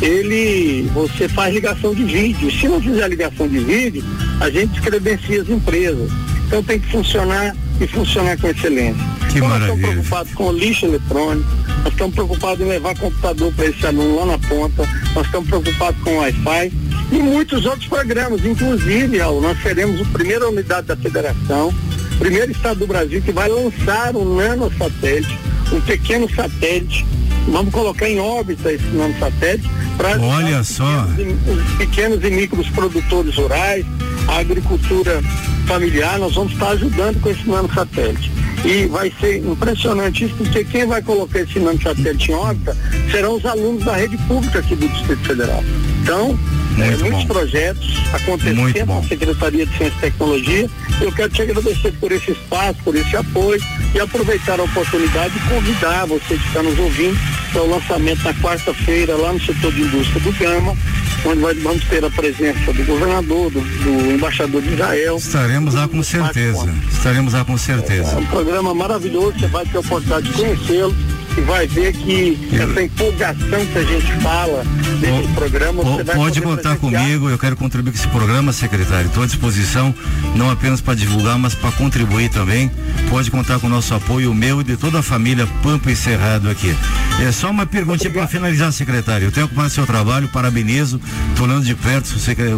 ele, você faz ligação de vídeo. Se não fizer ligação de vídeo, a gente descredencia as empresas. Então tem que funcionar e funcionar com excelência. Que então, maravilha. nós estamos preocupados com lixo eletrônico, nós estamos preocupados em levar computador para esse aluno lá na ponta, nós estamos preocupados com Wi-Fi e muitos outros programas. Inclusive, Raul, nós seremos a primeira unidade da federação, primeiro estado do Brasil que vai lançar um nanosatélite, um pequeno satélite. Vamos colocar em órbita esse nanosatélite para Olha só. os pequenos e micros produtores rurais, a agricultura familiar, nós vamos estar ajudando com esse nanosatélite. E vai ser impressionante isso, porque quem vai colocar esse nanosatélite em órbita serão os alunos da rede pública aqui do Distrito Federal. Então, é, muitos projetos acontecendo na Secretaria de Ciência e Tecnologia. Eu quero te agradecer por esse espaço, por esse apoio e aproveitar a oportunidade de convidar você que está nos ouvindo para o lançamento na quarta-feira lá no setor de indústria do Gama, onde vai- vamos ter a presença do governador, do, do embaixador de Israel. Estaremos lá com certeza. Estaremos lá com É certeza. um programa maravilhoso, você vai ter a oportunidade de conhecê-lo e vai ver que essa empolgação que a gente fala desse programa, você vai Pode contar comigo, eu quero contribuir com esse programa, secretário. Estou à disposição, não apenas para divulgar, mas para contribuir também. Pode contar com o nosso apoio, o meu e de toda a família Pampa e Cerrado aqui. É só uma perguntinha para finalizar, secretário. Eu tenho acompanhado o seu trabalho, parabenizo, estou olhando de perto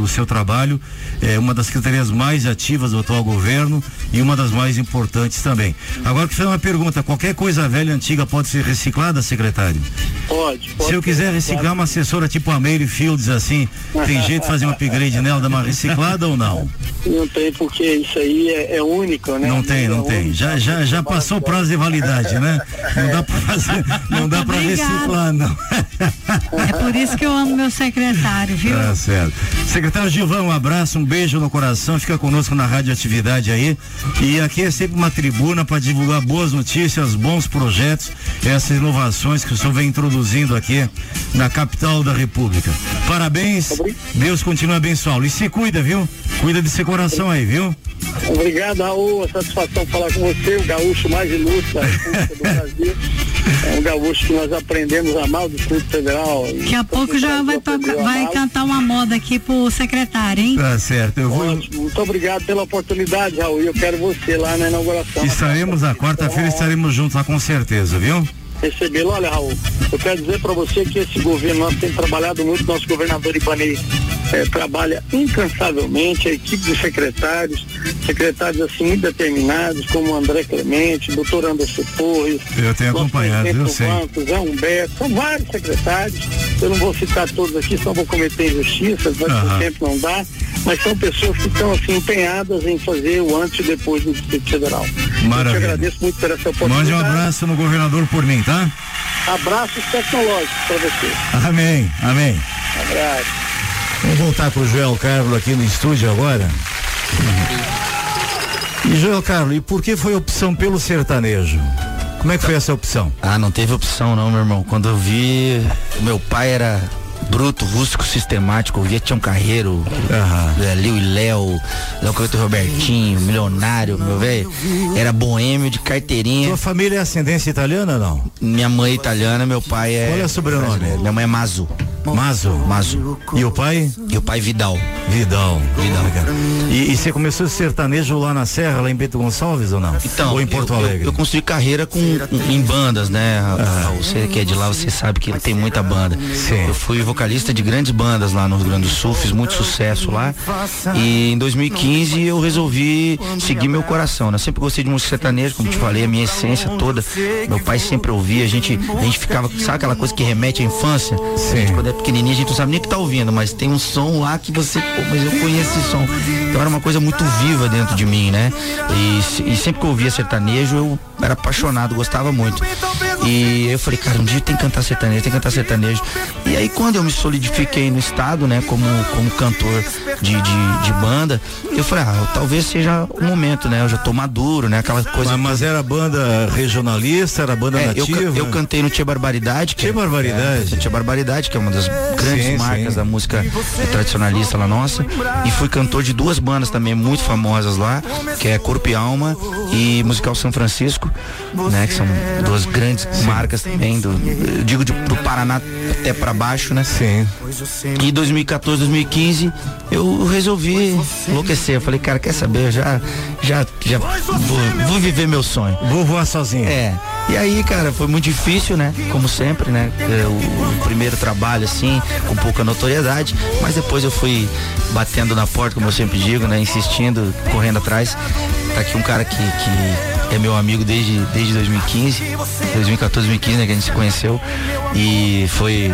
o seu, trabalho. É uma das secretarias mais ativas do atual governo e uma das mais importantes também. Agora, que fazer uma pergunta: qualquer coisa velha, antiga, pode ser reciclada, secretário? Pode, pode. Se eu quiser reciclar uma assessora tipo a Mary Fields assim, tem jeito de fazer um upgrade nela, dar uma reciclada ou não? Não tem, porque isso aí é, é único, né? Não tem, não tem. Já, já, já passou o prazo de validade, né? Não dá pra fazer, não dá pra reciclar, não. É por isso que eu amo meu secretário, viu? Tá certo. Secretário Gilvão, um abraço, um beijo no coração, fica conosco na Rádio Atividade aí. E aqui é sempre uma tribuna para divulgar boas notícias, bons projetos, essas inovações que o senhor vem introduzindo aqui na capital da República. Parabéns, Deus continue a abençoá-lo. E se cuida, viu? Cuida de seu coração aí, viu? Obrigado, Raul. A satisfação falar com você, o gaúcho mais ilustre do Brasil. É um gaúcho que nós aprendemos a amar o Distrito Federal. Daqui a pouco já vai, tocar- vai cantar uma moda aqui pro secretário, hein? Tá certo, eu vou. Ótimo, muito obrigado pela oportunidade, Raul. E eu quero você lá na inauguração. Estaremos na quarta-feira, estaremos juntos lá com certeza, viu? Recebê-lo. Olha, Raul, eu quero dizer para você que esse governo nosso tem trabalhado muito, nosso governador Ibanez eh, trabalha incansavelmente, a equipe de secretários, secretários assim muito determinados, como o André Clemente, doutor Anderson Torres, Eu tenho acompanhado, eu sei. banco, Zé Humberto, são vários secretários, eu não vou citar todos aqui, senão vou cometer injustiças, mas Aham. o tempo não dá, mas são pessoas que estão assim empenhadas em fazer o antes e depois do Distrito Federal. Eu Maravilha. te agradeço muito por essa oportunidade. Mande um abraço no governador por mim, tá? Abraços tecnológicos para você. Amém, amém. Abraço. Vamos voltar pro Joel Carlos aqui no estúdio agora. E Joel Carlos, e por que foi a opção pelo sertanejo? Como é que foi essa opção? Ah, não teve opção não, meu irmão. Quando eu vi, meu pai era bruto, rústico, sistemático, eu via Tião Carreiro, é, Liu e Léo, Léo Couto Robertinho, milionário, meu velho. Era boêmio de carteirinha. Sua família é ascendência italiana ou não? Minha mãe é italiana, meu pai é. Qual é o sobrenome? Minha mãe é Mazu. Mazo? Mazu. E o pai? E o pai Vidal. Vidal. Vidal. E, e você começou esse sertanejo lá na Serra, lá em Bento Gonçalves ou não? Então, ou em Porto eu, eu- Alegre? Eu, construí carreira com, com- em bandas, né? Raul? Você que é de lá, você sabe que tem muita banda. Eu fui vocalista de grandes bandas lá no Rio Grande do Sul, fiz muito sucesso lá. E em 2015 eu resolvi seguir meu coração, né? Sempre gostei de música sertaneja, como te falei, a minha essência toda. Meu pai sempre ouvia, a gente, a gente ficava, sabe aquela coisa que remete à infância? Gente, quando é pequenininho, a gente não sabe nem o que tá ouvindo, mas tem um som lá que você, pô, mas eu conheço esse som. Então era uma coisa muito viva dentro de mim, né? E, e sempre que eu ouvia sertanejo, eu era apaixonado, gostava muito. E eu falei, cara, um dia tem que cantar sertanejo, tem que cantar sertanejo. E aí quando eu me solidifiquei no estado, né, como, como cantor de, de, de banda, eu falei, ah, talvez seja o momento, né? Eu já tô maduro, né? Aquela coisa. Mas, mas era banda regionalista, era banda É, eu, nativa? ca- eu cantei no Tia Barbaridade. Que Tia Barbaridade. É, Tia Barbaridade, que é uma das grandes Sim, marcas sim. da música tradicionalista lá nossa. E fui cantor de duas bandas também muito famosas lá, que é Corpo e Alma e Musical São Francisco, né? Que são duas grandes marcas também, do, eu digo de, do Paraná até pra baixo, né? Sim. E 2014, 2015, eu resolvi enlouquecer. Eu falei, cara, quer saber? Eu já, já, já vou, vou viver meu sonho. Vou voar sozinho. É. E aí, cara, foi muito difícil, né? Como sempre, né? É, O, o primeiro trabalho, assim, com pouca notoriedade, mas depois eu fui batendo na porta, como eu sempre digo, né? Insistindo, correndo atrás. Tá aqui um cara que, que é meu amigo desde, desde 2015, 2014, 2015, né? Que a gente se conheceu. E foi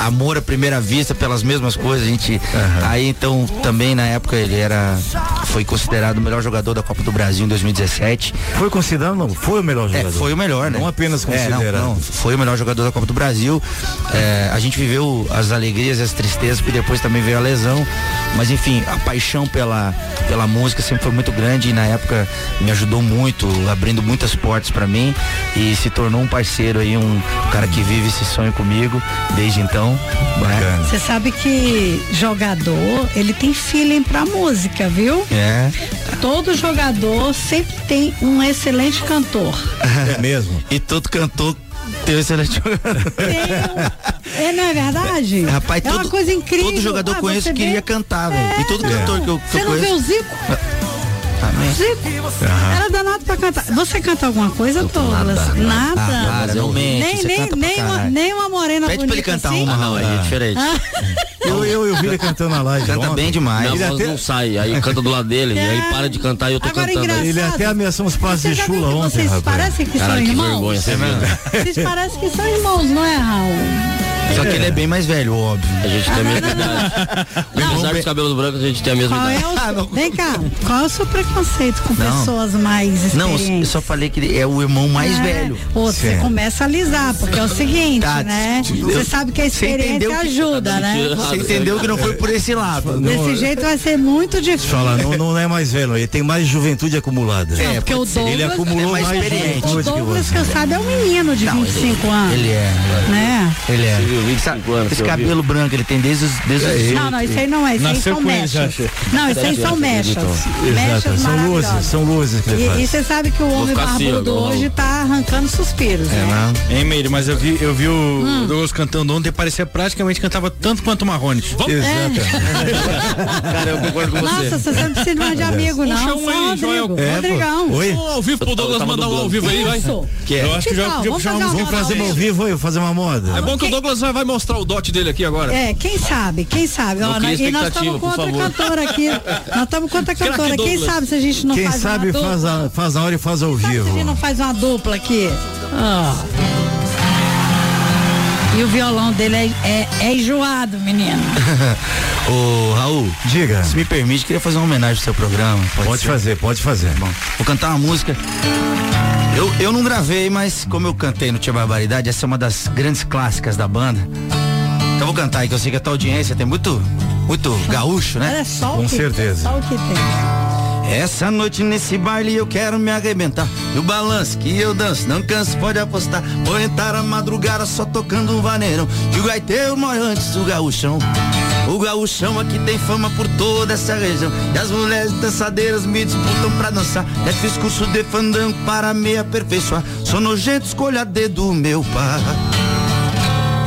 amor à primeira vista pelas mesmas coisas. A gente. Aí então também na época ele era. Foi considerado o melhor jogador da Copa do Brasil em 2017. Foi considerado, não, foi o melhor jogador. É, foi o melhor, né? Não apenas É, não, considerado. não, foi o melhor jogador da Copa do Brasil. É, a gente viveu as alegrias as tristezas, porque depois também veio a lesão. Mas enfim, a paixão pela, pela música sempre foi muito grande e na época me ajudou muito, abrindo muitas portas pra mim e se tornou um parceiro aí, um cara que vive esse sonho comigo desde então. Né? Você sabe que jogador, ele tem feeling pra música, viu? É. Todo jogador sempre tem um excelente cantor. É mesmo? e todo cantor tem um excelente jogador. É, não é verdade? Rapaz, é uma todo- coisa incrível. todo jogador Ah, conheço você queria vê? cantar, velho. E todo cantor que eu- que Você eu não vê conheço- o Zico? Amém. Zico. Era danado pra cantar. Você canta alguma coisa, Douglas? Nada. Ah, cara, não mente, nem, você nem, nem, uma, nem uma morena Pede pra ele bonita cantar assim? uma, Raul, aí é diferente. Eu, eu, eu vi ele cantando na live. Canta ontem. bem demais. Ele voz até, não sai, aí canta do lado dele, e aí para de cantar e eu tô Agora, cantando. engraçado. ele até ameaçou uns passos de chula ontem, vocês rapaz. parecem que são que irmãos? vergonha, viu? Vocês parecem que são irmãos, não é, Raul? Só que ele é bem mais velho, óbvio. A gente tem a mesma idade. Apesar dos cabelos brancos, a gente tem a mesma Qual é idade. o, vem cá, qual é o seu preconceito com Não. pessoas mais Não, eu experientes? só falei que ele é o irmão mais É, velho. Você começa a alisar, porque é o seguinte, Tá, né? eu- Você sabe que a experiência que- ajuda, né? Você entendeu que não foi por esse lado. Desse jeito vai ser muito difícil. Fala, não, não é mais velho, ele tem mais juventude acumulada. Não, porque o. Douglas, Ele acumulou é mais mais experiente. o Douglas que eu saiba é um menino de 25 anos. Ele é. Né? Ele é. Viu, 25 anos, Esse cabelo branco, ele tem desde os. Desde os Não, não, isso aí não é, isso aí são mechas. Não, isso aí são mechas. Mechas são luzes, maravilhosas. são luzes que ele E, você sabe que o homem assim, barbudo hoje tá arrancando suspiros, É, né? Hein, Meire, mas eu vi, eu vi o Hum. Douglas cantando ontem, parecia praticamente cantava tanto quanto o Marrone. Exato. Cara, eu concordo com você. Nossa, você não precisa mais de amigo, não. Puxa um aí, Joel. É. Rodrigão. Oi? Um ao vivo pro Douglas tava mandar um ao vivo aí, vai. É? Eu acho que já podia Vamos puxar uma Vamos fazer moda ao vivo, eu fazer uma moda. É bom que o Douglas vai vai mostrar o dote dele aqui agora. É, quem sabe, quem sabe. Ó, nós- e nós estamos com outra cantora aqui. Nós estamos com outra cantora. Quem sabe se a gente não Quem faz sabe uma dupla? faz, a, faz na hora e faz ao Sabe se a gente vivo. não faz uma dupla aqui? Ó. E o violão dele é, é, é enjoado, menino. Ô, Raul, Diga. se me permite, queria fazer uma homenagem ao seu programa. Pode ser? fazer, pode fazer. Bom, vou cantar uma música. Eu, eu não gravei, mas como eu cantei no Tia Barbaridade, essa é uma das grandes clássicas da banda. Então eu vou cantar aí, que eu sei que a tua audiência tem muito, muito gaúcho, né? Olha só o Com que certeza. Só o que tem. Essa noite nesse baile eu quero me arrebentar. E o balanço que eu danço, não canso, pode apostar. Vou entrar a madrugada só tocando um vaneirão. Que o gaiteiro morre antes do gaúchão. O gaúchão aqui tem fama por toda essa região. E as mulheres dançadeiras me disputam pra dançar. Já fiz curso de fandango para me aperfeiçoar. Sou nojento, escolha dedo meu pai.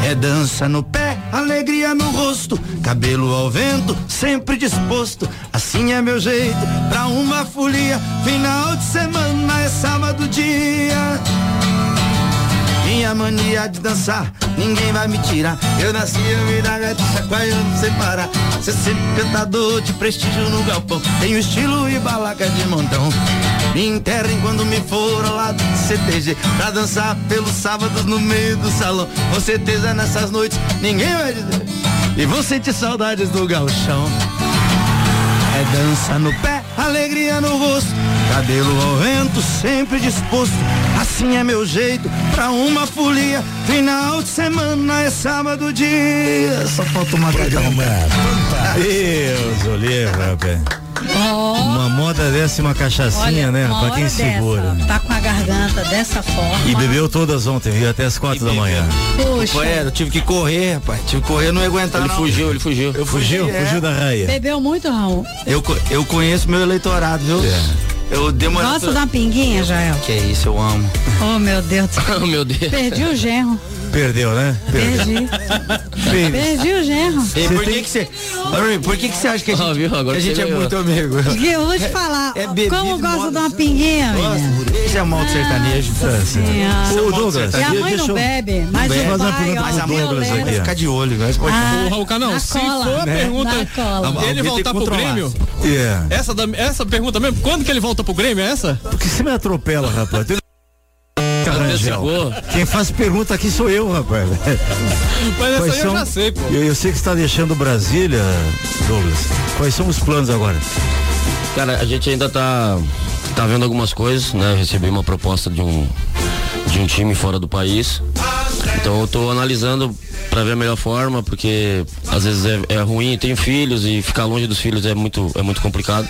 É dança no pé, alegria no rosto, cabelo ao vento, sempre disposto. Assim é meu jeito, pra uma folia. Final de semana é sábado dia. Minha mania de dançar, ninguém vai me tirar. Eu nasci a vida gata, chacoalhando sem parar. Ser sempre cantador de prestígio no galpão. Tenho estilo e balaca de montão. Me enterrem quando me for ao lado de CTG Pra dançar pelos sábados no meio do salão Com certeza nessas noites ninguém vai dizer E vão sentir saudades do gauchão É dança no pé, alegria no rosto Cabelo ao vento, sempre disposto Assim é meu jeito, pra uma folia Final de semana é sábado dia Só falta uma gaita Deus, o livro, rapaz. Uma moda dessa e uma cachaçinha, né? uma Pra quem segura. dessa, tá com a garganta dessa forma. E bebeu todas ontem, viu? Até as quatro da manhã. Puxa, Poeta, eu tive que correr, rapaz. Tive que correr, não ia aguentar. Ele não. fugiu, ele fugiu. Eu Fugiu? fugi, é. Fugiu da raia. bebeu muito, Raul? Eu, eu conheço meu eleitorado, viu? Eu demorei. Gosta de uma pinguinha, Jael? Que é isso, eu amo. Oh, meu Deus. Oh, meu Deus. Perdi o genro. Perdeu, né? Perdi. Perdi o genro. E por que que você. Por que que você acha que a gente, Ah, viu? A gente é muito amigo? Porque eu vou te falar, é bebido, como gosta de uma pinguinha, menina. Isso é mal de sertanejo. Ô, Douglas, E a mãe não bebe, mas bebe. o pai, pergunta olha, pro Douglas aqui. Ficar de olho, né? Pode Ah, Raul Canão, na se cola. for a Né? pergunta, ele voltar pro. Grêmio, Yeah. essa, pergunta mesmo, quando que ele volta pro Grêmio, é essa? Por que você me atropela, rapaz? Rangel. Quem faz pergunta aqui sou eu, rapaz. Mas essa Quais aí eu são- já sei, pô. Eu, eu sei que você está deixando Brasília, Douglas. Quais são os planos agora? Cara, a gente ainda tá, tá vendo algumas coisas, né? Recebi uma proposta de um, de um time fora do país. Então eu tô analisando para ver a melhor forma, porque às vezes é, é ruim, tenho filhos e ficar longe dos filhos é muito, é muito complicado.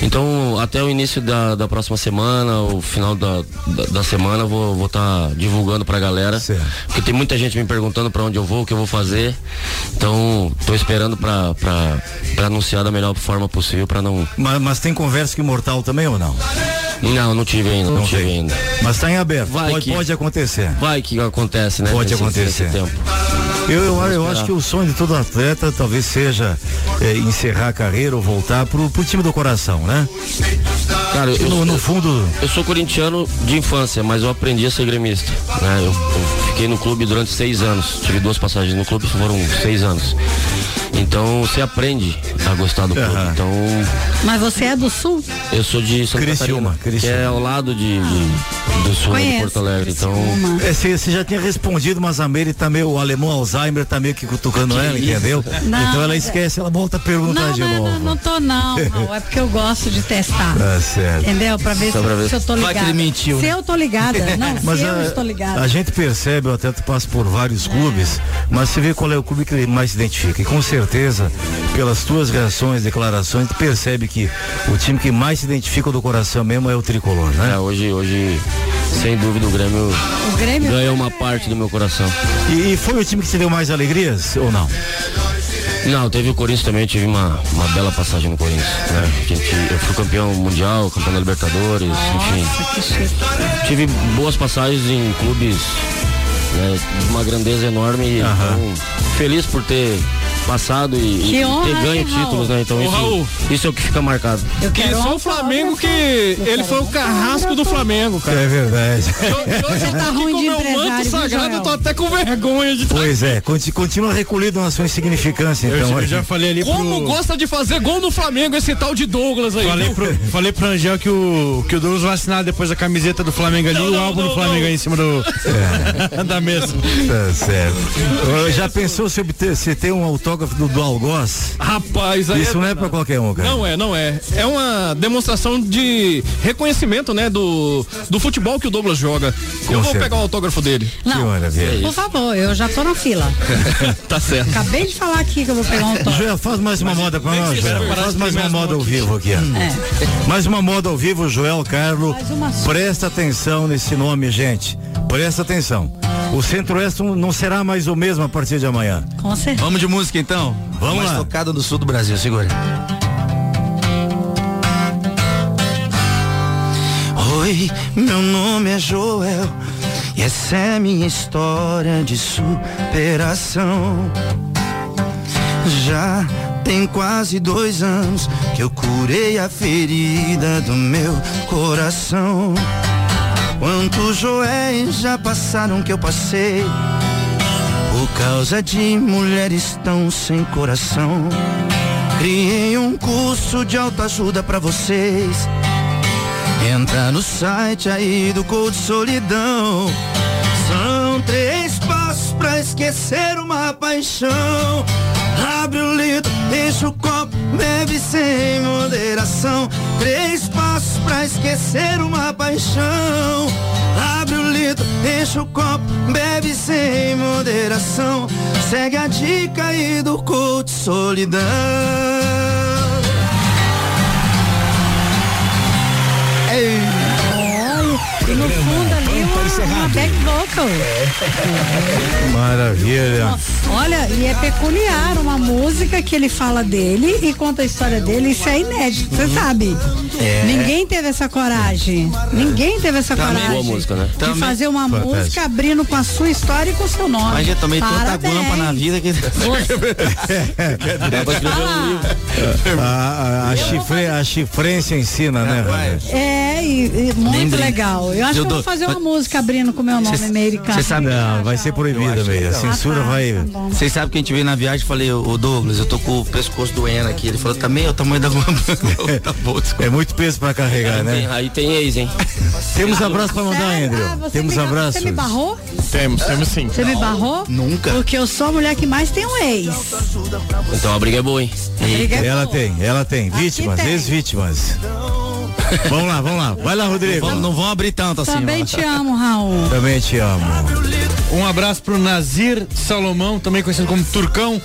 Então até o início da, da próxima semana, o final da, da, da semana, eu vou estar divulgando pra galera. Certo. Porque tem muita gente me perguntando para onde eu vou, o que eu vou fazer. Então tô esperando pra anunciar da melhor forma possível para não. Mas, mas tem conversa com imortal também ou não? Não, não tive ainda, não, tive tem. ainda. Mas está em aberto. Vai pode, que- pode acontecer. Vai que acontece, né? Pode nesse- acontecer. nesse tempo. Eu, eu, eu acho que o sonho de todo atleta talvez seja eh, encerrar a carreira ou voltar pro, pro time do coração, né? Cara, eu, No, no fundo, eu sou corintiano de infância, mas eu aprendi a ser gremista. Né? Eu, eu fiquei no clube durante seis anos. Tive duas passagens no clube, foram seis anos. Então você aprende a gostar do clube. Então Mas você é do sul? eu sou de Santa Criciúma, Catarina, que Criciúma. é ao lado de, de- do sul né, de Conheço. Porto Alegre. Então Criciúma. é, você, você já tinha respondido, mas a Meire tá meio, o alemão Alzheimer tá meio que cutucando ela, entendeu? Não, então ela é- esquece, ela volta a perguntar Não, de não, novo. não, não tô não, Raul, É porque eu gosto de testar. Tá certo. Entendeu? Pra ver, se, pra ver. se eu tô Vai que ligada. ele mentiu, Se né? eu tô ligada. Não, Mas se eu a, estou ligada. a gente percebe, o atleta passa por vários clubes, mas você vê qual é o clube que ele mais se identifica. E com certeza, pelas tuas reações, declarações, tu percebe que o time que mais se identifica do coração mesmo é o tricolor, né? é, hoje, hoje, sem dúvida, o Grêmio O Grêmio ganha uma parte do meu coração. E, e foi o time que te deu mais alegrias ou não? Não, teve o Corinthians também, tive uma, uma bela passagem no Corinthians. Né? A gente, eu fui campeão mundial, campeão da Libertadores, enfim. Tive boas passagens em clubes né, de uma grandeza enorme. e, Então, feliz por ter passado e, Que e honra, ter ganho hein, títulos, né? Então Ô, isso, Raul. isso é o que fica marcado. Eu Que quero só o Flamengo que Eu ele foi o carrasco do Flamengo, cara. É verdade. Hoje tá ruim de empresário, viu, sagrado, eu tô até com vergonha de Pois é, conti- continua recolhido na sua insignificância, Eu, então. eu já falei ali Como gosta de fazer gol no Flamengo esse tal de Douglas aí. Falei pro, falei pro Angel que o, que o Douglas vai assinar depois a camiseta do Flamengo ali e o álbum não, do Flamengo não. aí em cima do, da mesa. Tá certo. Já pensou se obter, se ter um autógrafo do, do Algoz? Rapaz, aí Isso não é pra qualquer um, cara. Não é, não é. É uma demonstração de reconhecimento, né, do, do futebol que o Douglas joga. Eu vou pegar o autógrafo dele. Que Não, maravilha. por favor, eu já tô na fila. tá certo. Acabei de falar aqui que eu vou pegar um autógrafo. Joel, faz mais uma moda pra nós, Joel. Faz mais uma moda ao vivo aqui. É. Mais uma moda ao vivo, Joel Carlo. Mais uma só. Presta atenção nesse nome, gente. Presta atenção. O Centro-Oeste não será mais o mesmo a partir de amanhã. Com certeza. Vamos de música então? Vamos Mais lá. tocada do sul do Brasil, segura. Oi, meu nome é Joel e essa é minha história de superação. Já tem quase dois anos que eu curei a ferida do meu coração. Quantos Joéis já passaram que eu passei por causa de mulheres tão sem coração. Criei um curso de autoajuda pra vocês. Entra no site aí do Coach Solidão. São três passos pra esquecer uma paixão. Abre o litro, enche o copo, bebe sem moderação. Três passos pra esquecer uma paixão. Abre o litro, enche o copo, bebe sem moderação. Segue a dica aí do Coach Solidão. Ei. Olha, e no fundo vocal. Maravilha. Olha, e é peculiar uma música que ele fala dele e conta a história dele. Isso é inédito, você sabe. É. Ninguém teve essa coragem. Ninguém teve essa Também. coragem. Boa música, né? De Também. fazer uma música abrindo com a sua história e com o seu nome. Mas já tomei tanta guampa na vida que. A, a, a, chifre, a chifrência ensina, né, Rogério? É, e, e muito Lembrei. legal. Eu acho Eu que eu vou fazer uma música abrindo com o meu nome, Meire Você sabe, Não, vai ser proibida, meio. A censura Ah, tá, vai. tá. Vocês sabem que a gente veio na viagem e falei, ô Douglas, eu tô com o pescoço doendo aqui. Ele falou, também é o tamanho da guampa. tá bom. É muito peso pra carregar, né? Aí tem ex, hein? Temos abraço pra mandar, Andrew. Ah, Temos me, abraço. Você me barrou? Temos, temos sim. Você me barrou? Nunca. Porque eu sou a mulher que mais tem um ex. Então a briga é boa, hein? Briga é Ela boa. tem, ela tem. Vítimas, tem. ex-vítimas. Vamos lá, vamos lá. Vai lá, Rodrigo. Não, não vão abrir tanto assim. Também te amo, Raul. Também te amo. Um abraço pro Nazir Salomão, também conhecido como Turcão,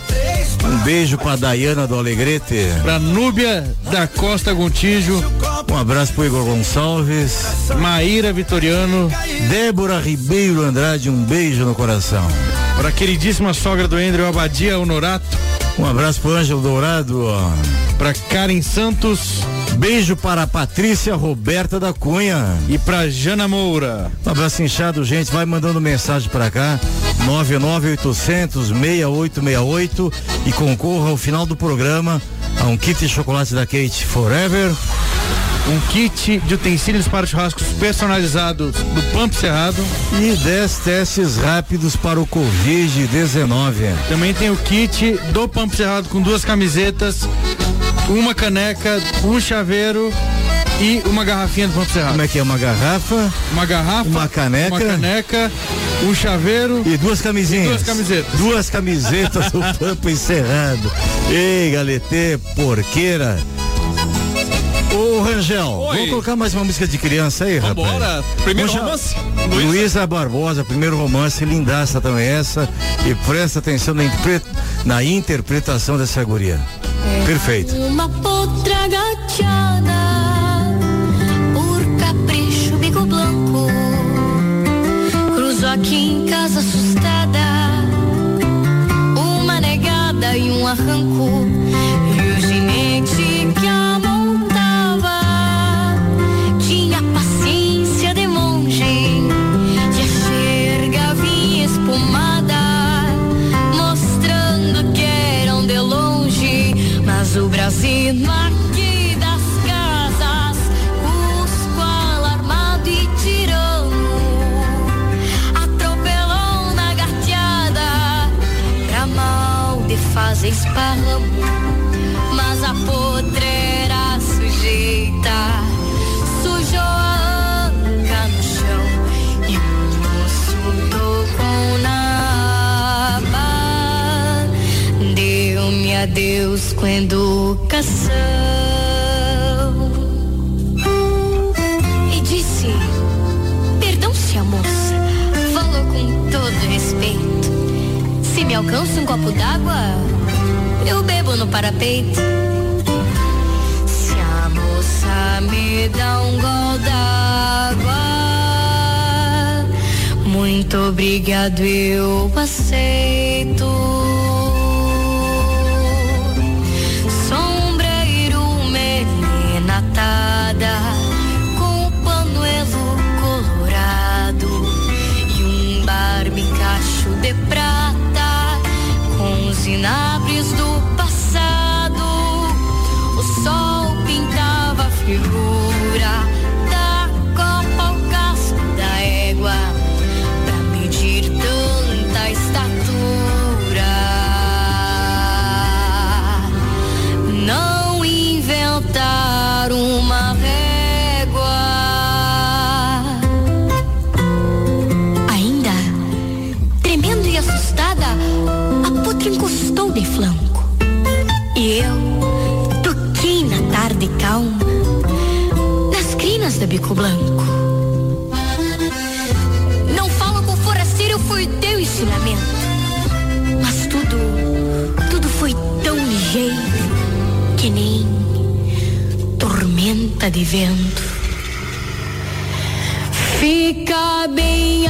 Um beijo pra Dayana do Alegrete. pra Núbia da Costa Gontijo, Um abraço pro Igor Gonçalves. Maíra Vitoriano, Débora Ribeiro Andrade, um beijo no coração. pra queridíssima sogra do Andrew Abadia Honorato, Um abraço pro Ângelo Dourado. pra Karen Santos Beijo para a Patrícia Roberta da Cunha. e pra Jana Moura. Um abraço inchado, gente. Vai mandando mensagem pra cá. 99800 6868 e concorra ao final do programa a um kit de chocolate da Kate Forever. Um kit de utensílios para churrascos personalizados do Pampo Cerrado. E 10 testes rápidos para o Covid-19. Também tem o kit do Pampo Cerrado com duas camisetas, uma caneca, um chaveiro e uma garrafinha do Pampo Cerrado. Como é que é? Uma garrafa Uma garrafa, Uma caneca. uma caneca, um chaveiro e duas camisinhas. Duas camisetas. Duas camisetas do Pampo Encerrado. Ei, galetê, porqueira. Ô, Rangel, Oi. vamos colocar mais uma música de criança aí, rapaz? Vambora. Primeiro já- romance? Luísa Barbosa, primeiro romance, lindaça também essa. E presta atenção na, impre- na interpretação dessa guria. Perfeito. Uma potra gateada por capricho bico blanco cruzou aqui em casa assustada uma negada e um arranco fazer esparramo Mas a potreira sujeita Sujou a anca no chão E o moço tocou na aba Deu-me adeus com educação E disse Perdão se a moça Falou com todo respeito. Se me alcança um copo d'água No parapeito Se a moça me dá um gol d'água Muito obrigado, eu aceito. Bico branco. Não falo com forasteiro, foi teu ensinamento. Mas tudo, tudo foi tão ligeiro que nem tormenta de vento. Fica bem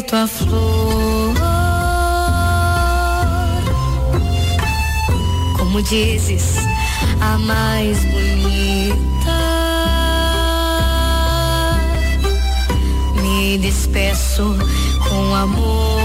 serei tua flor. Como dizes, a mais bonita. Me despeço com amor.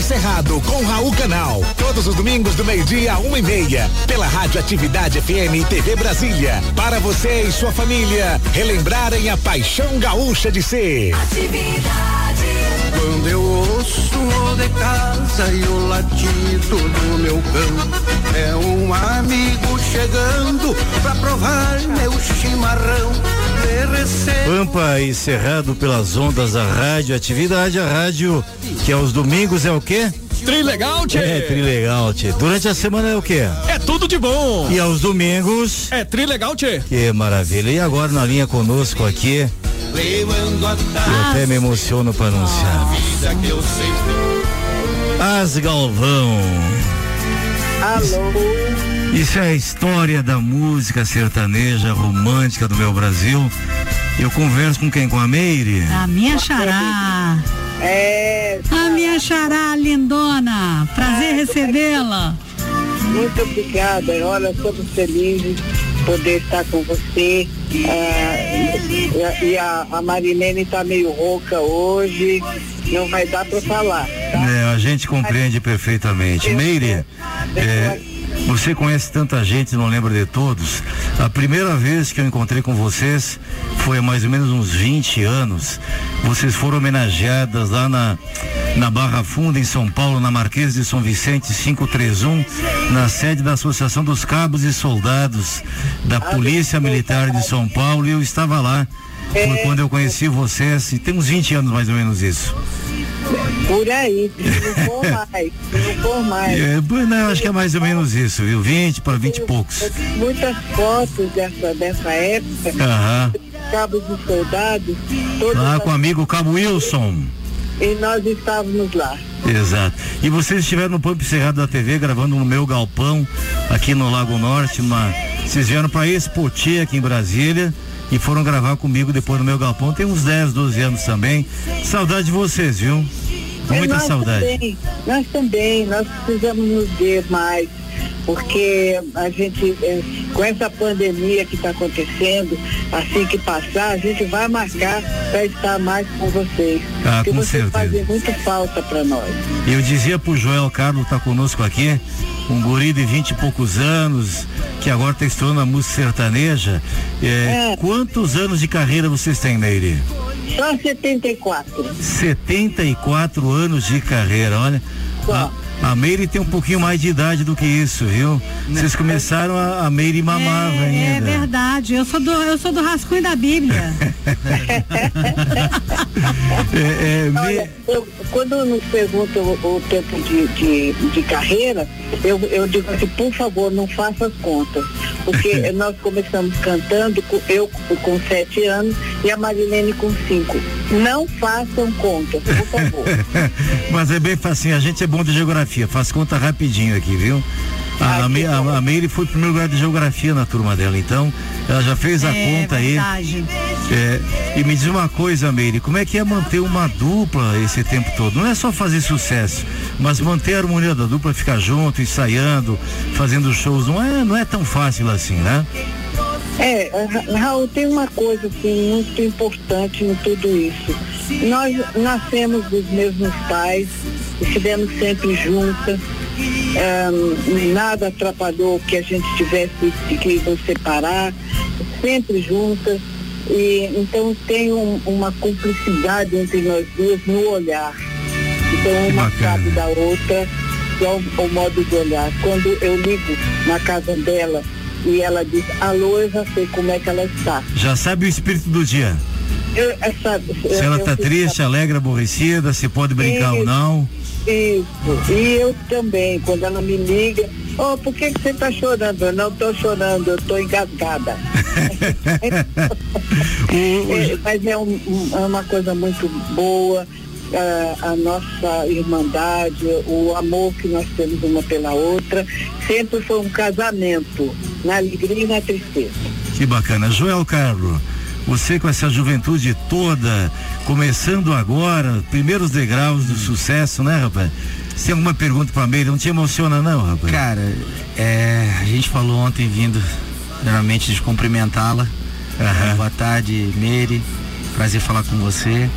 E Cerrado com Raul Canal. Todos os domingos do meio-dia a uma e meia. Pela Rádio Atividade FM e TV Brasília. Para você e sua família relembrarem a paixão gaúcha de ser. Quando eu ouço o de casa e o latido do meu cão, é um amigo chegando pra provar meu chimarrão. Pampa e Cerrado pelas ondas da rádio atividade, a rádio que aos domingos é o quê? Trilegal, tchê. É, trilegal, tchê. Durante a semana é o quê? É tudo de bom. E aos domingos? É trilegal, tchê. Que maravilha. E agora na linha conosco aqui, levando a eu até me emociono para anunciar. As Galvão. Alô? Isso é a história da música sertaneja romântica do meu Brasil. Eu converso com quem? Com a Meire? A minha xará. É. A minha xará lindona. Prazer recebê-la. Muito obrigada. Olha, estamos felizes de poder estar com você. Ah, e a- e a, a Marilene está meio rouca hoje. Não vai dar para falar. É, a gente compreende perfeitamente. Meire, é, você conhece tanta gente, não lembra de todos. A primeira vez que eu encontrei com vocês foi há mais ou menos uns 20 anos. Vocês foram homenageadas lá na, na Barra Funda, em São Paulo, na Marquês de São Vicente 531, na sede da Associação dos Cabos e Soldados da Polícia Militar de São Paulo. E eu estava lá. Foi quando eu conheci vocês, e tem uns 20 anos mais ou menos isso. Por aí, não for mais, não for mais. É, não, acho que é mais ou menos isso, viu? 20 para 20 e poucos. Muitas fotos dessa, dessa época, Aham. cabos e soldados, Lá com o amigo Cabo Wilson. e nós estávamos lá. Exato. E vocês estiveram no Pampo Cerrado da TV gravando no meu galpão aqui no Lago Norte, uma... vocês vieram para Expoti aqui em Brasília e foram gravar comigo depois no meu galpão. Tem uns 10, 12 anos também. Saudade de vocês, viu? Muita nós saudade. Também, nós também, nós precisamos nos ver mais. Porque a gente, eh, com essa pandemia que está acontecendo, assim que passar, a gente vai marcar para estar mais com vocês. Ah, porque com vocês certeza. fazem muito falta para nós. Eu dizia pro Joel Carlos, tá conosco aqui, um guri de vinte e poucos anos, que agora está estudando a música sertaneja. É, Quantos anos de carreira vocês têm, Neire? Só 74. 74 anos de carreira, olha. A, a Meire tem um pouquinho mais de idade do que isso, viu? Vocês começaram a, a Meire mamava É ainda. verdade, eu sou do, eu sou do rascunho da Bíblia. É, Olha, eu- quando nos perguntam o, o tempo de, de, de carreira, eu, eu digo assim, por favor, não faça as contas. Porque nós começamos cantando, eu com sete anos e a Marilene com cinco. Não façam contas, por favor. Mas é bem facinho, a gente é bom de geografia, faz conta rapidinho aqui, viu? A, a, Me- a, a Meire foi primeiro lugar de geografia na turma dela, então ela já fez a É conta aí. verdade. É, e me diz uma coisa, Meire, como é que é manter uma dupla esse tempo todo? Não é só fazer sucesso, mas manter a harmonia da dupla, ficar junto, ensaiando, fazendo shows, não é, não é tão fácil assim, né? É, Ra- Raul, tem uma coisa assim muito importante em tudo isso. Nós nascemos dos mesmos pais, estivemos sempre juntas, ahn, nada atrapalhou que a gente tivesse que nos separar, sempre juntas. E então tem um- uma cumplicidade entre nós duas no olhar. Então uma sabe da outra, que é o, o modo de olhar. Quando eu ligo na casa dela e ela diz, alô, eu já sei como é que ela está. Já sabe o espírito do dia. Eu, essa, Se ela tá triste, alegre, aborrecida, se pode brincar ou não. Isso. E eu também, quando ela me liga, oh, por que, que você está chorando? Eu não estou chorando, eu estou engasgada. É, mas é, um- um- é uma coisa muito boa. Ah, a nossa irmandade, o amor que nós temos uma pela outra, sempre foi um casamento, na alegria e na tristeza. Que bacana. Joel Carlos, você com essa juventude toda, começando agora, primeiros degraus do sucesso, né, rapaz? Você tem alguma pergunta pra Meire? Não te emociona não, rapaz? Cara, é, a gente falou ontem vindo, primeiramente, de cumprimentá-la. É, boa tarde, Meire. Prazer falar com você.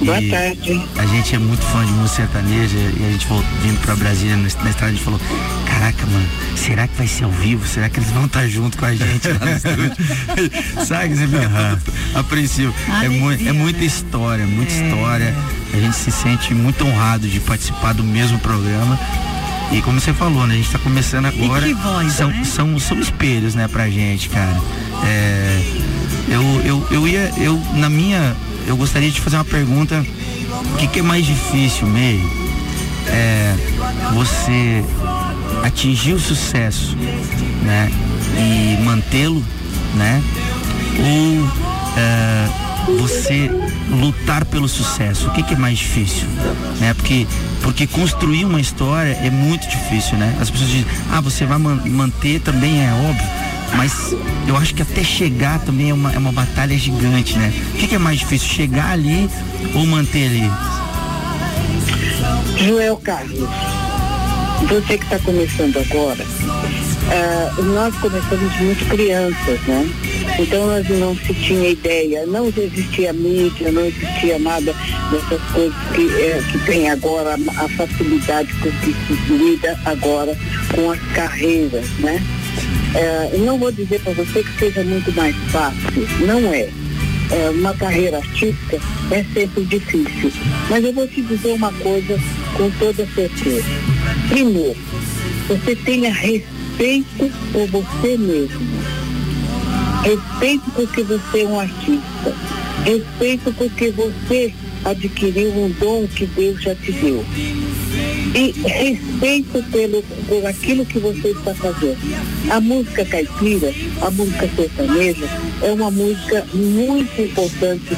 Boa E tarde. A gente é muito fã de música sertaneja e a gente voltou, vindo pra Brasília na, na estrada, a gente falou, caraca, mano, será que vai ser ao vivo? Será que eles vão estar junto com a gente lá no estúdio? Sabe, você fica apreensivo. É, mui- é muita história, muita história. A gente se sente muito honrado de participar do mesmo programa. E como você falou, né? A gente tá começando agora. que voz, são, né? são, são espelhos, né, pra gente, cara. É, eu, eu, eu ia, eu, na minha, eu gostaria de fazer uma pergunta. O que, que é mais difícil, meio? É você atingir o sucesso, né? E mantê-lo, né? Ou é, você lutar pelo sucesso? O que, que é mais difícil? Né? Porque, porque construir uma história é muito difícil, né? As pessoas dizem, ah, você vai man- manter também, é óbvio. Mas eu acho que até chegar também é uma, é uma batalha gigante, né? O que, que é mais difícil? Chegar ali ou manter ali? Joel Carlos, você que está começando agora, ah, nós começamos muito crianças, né? Então nós não se tinha ideia, não existia mídia, não existia nada dessas coisas que, eh, que tem agora, a facilidade com que se lida agora com as carreiras, né? Eu não vou dizer para você que seja muito mais fácil, não é. É, uma carreira artística é sempre difícil. Mas eu vou te dizer uma coisa com toda certeza. Primeiro, você tenha respeito por você mesmo. Respeito porque você é um artista. Respeito porque você adquiriu um dom que Deus já te deu. E respeito pelo, por aquilo que você está fazendo. A música caipira, a música sertaneja, é uma música muito importante.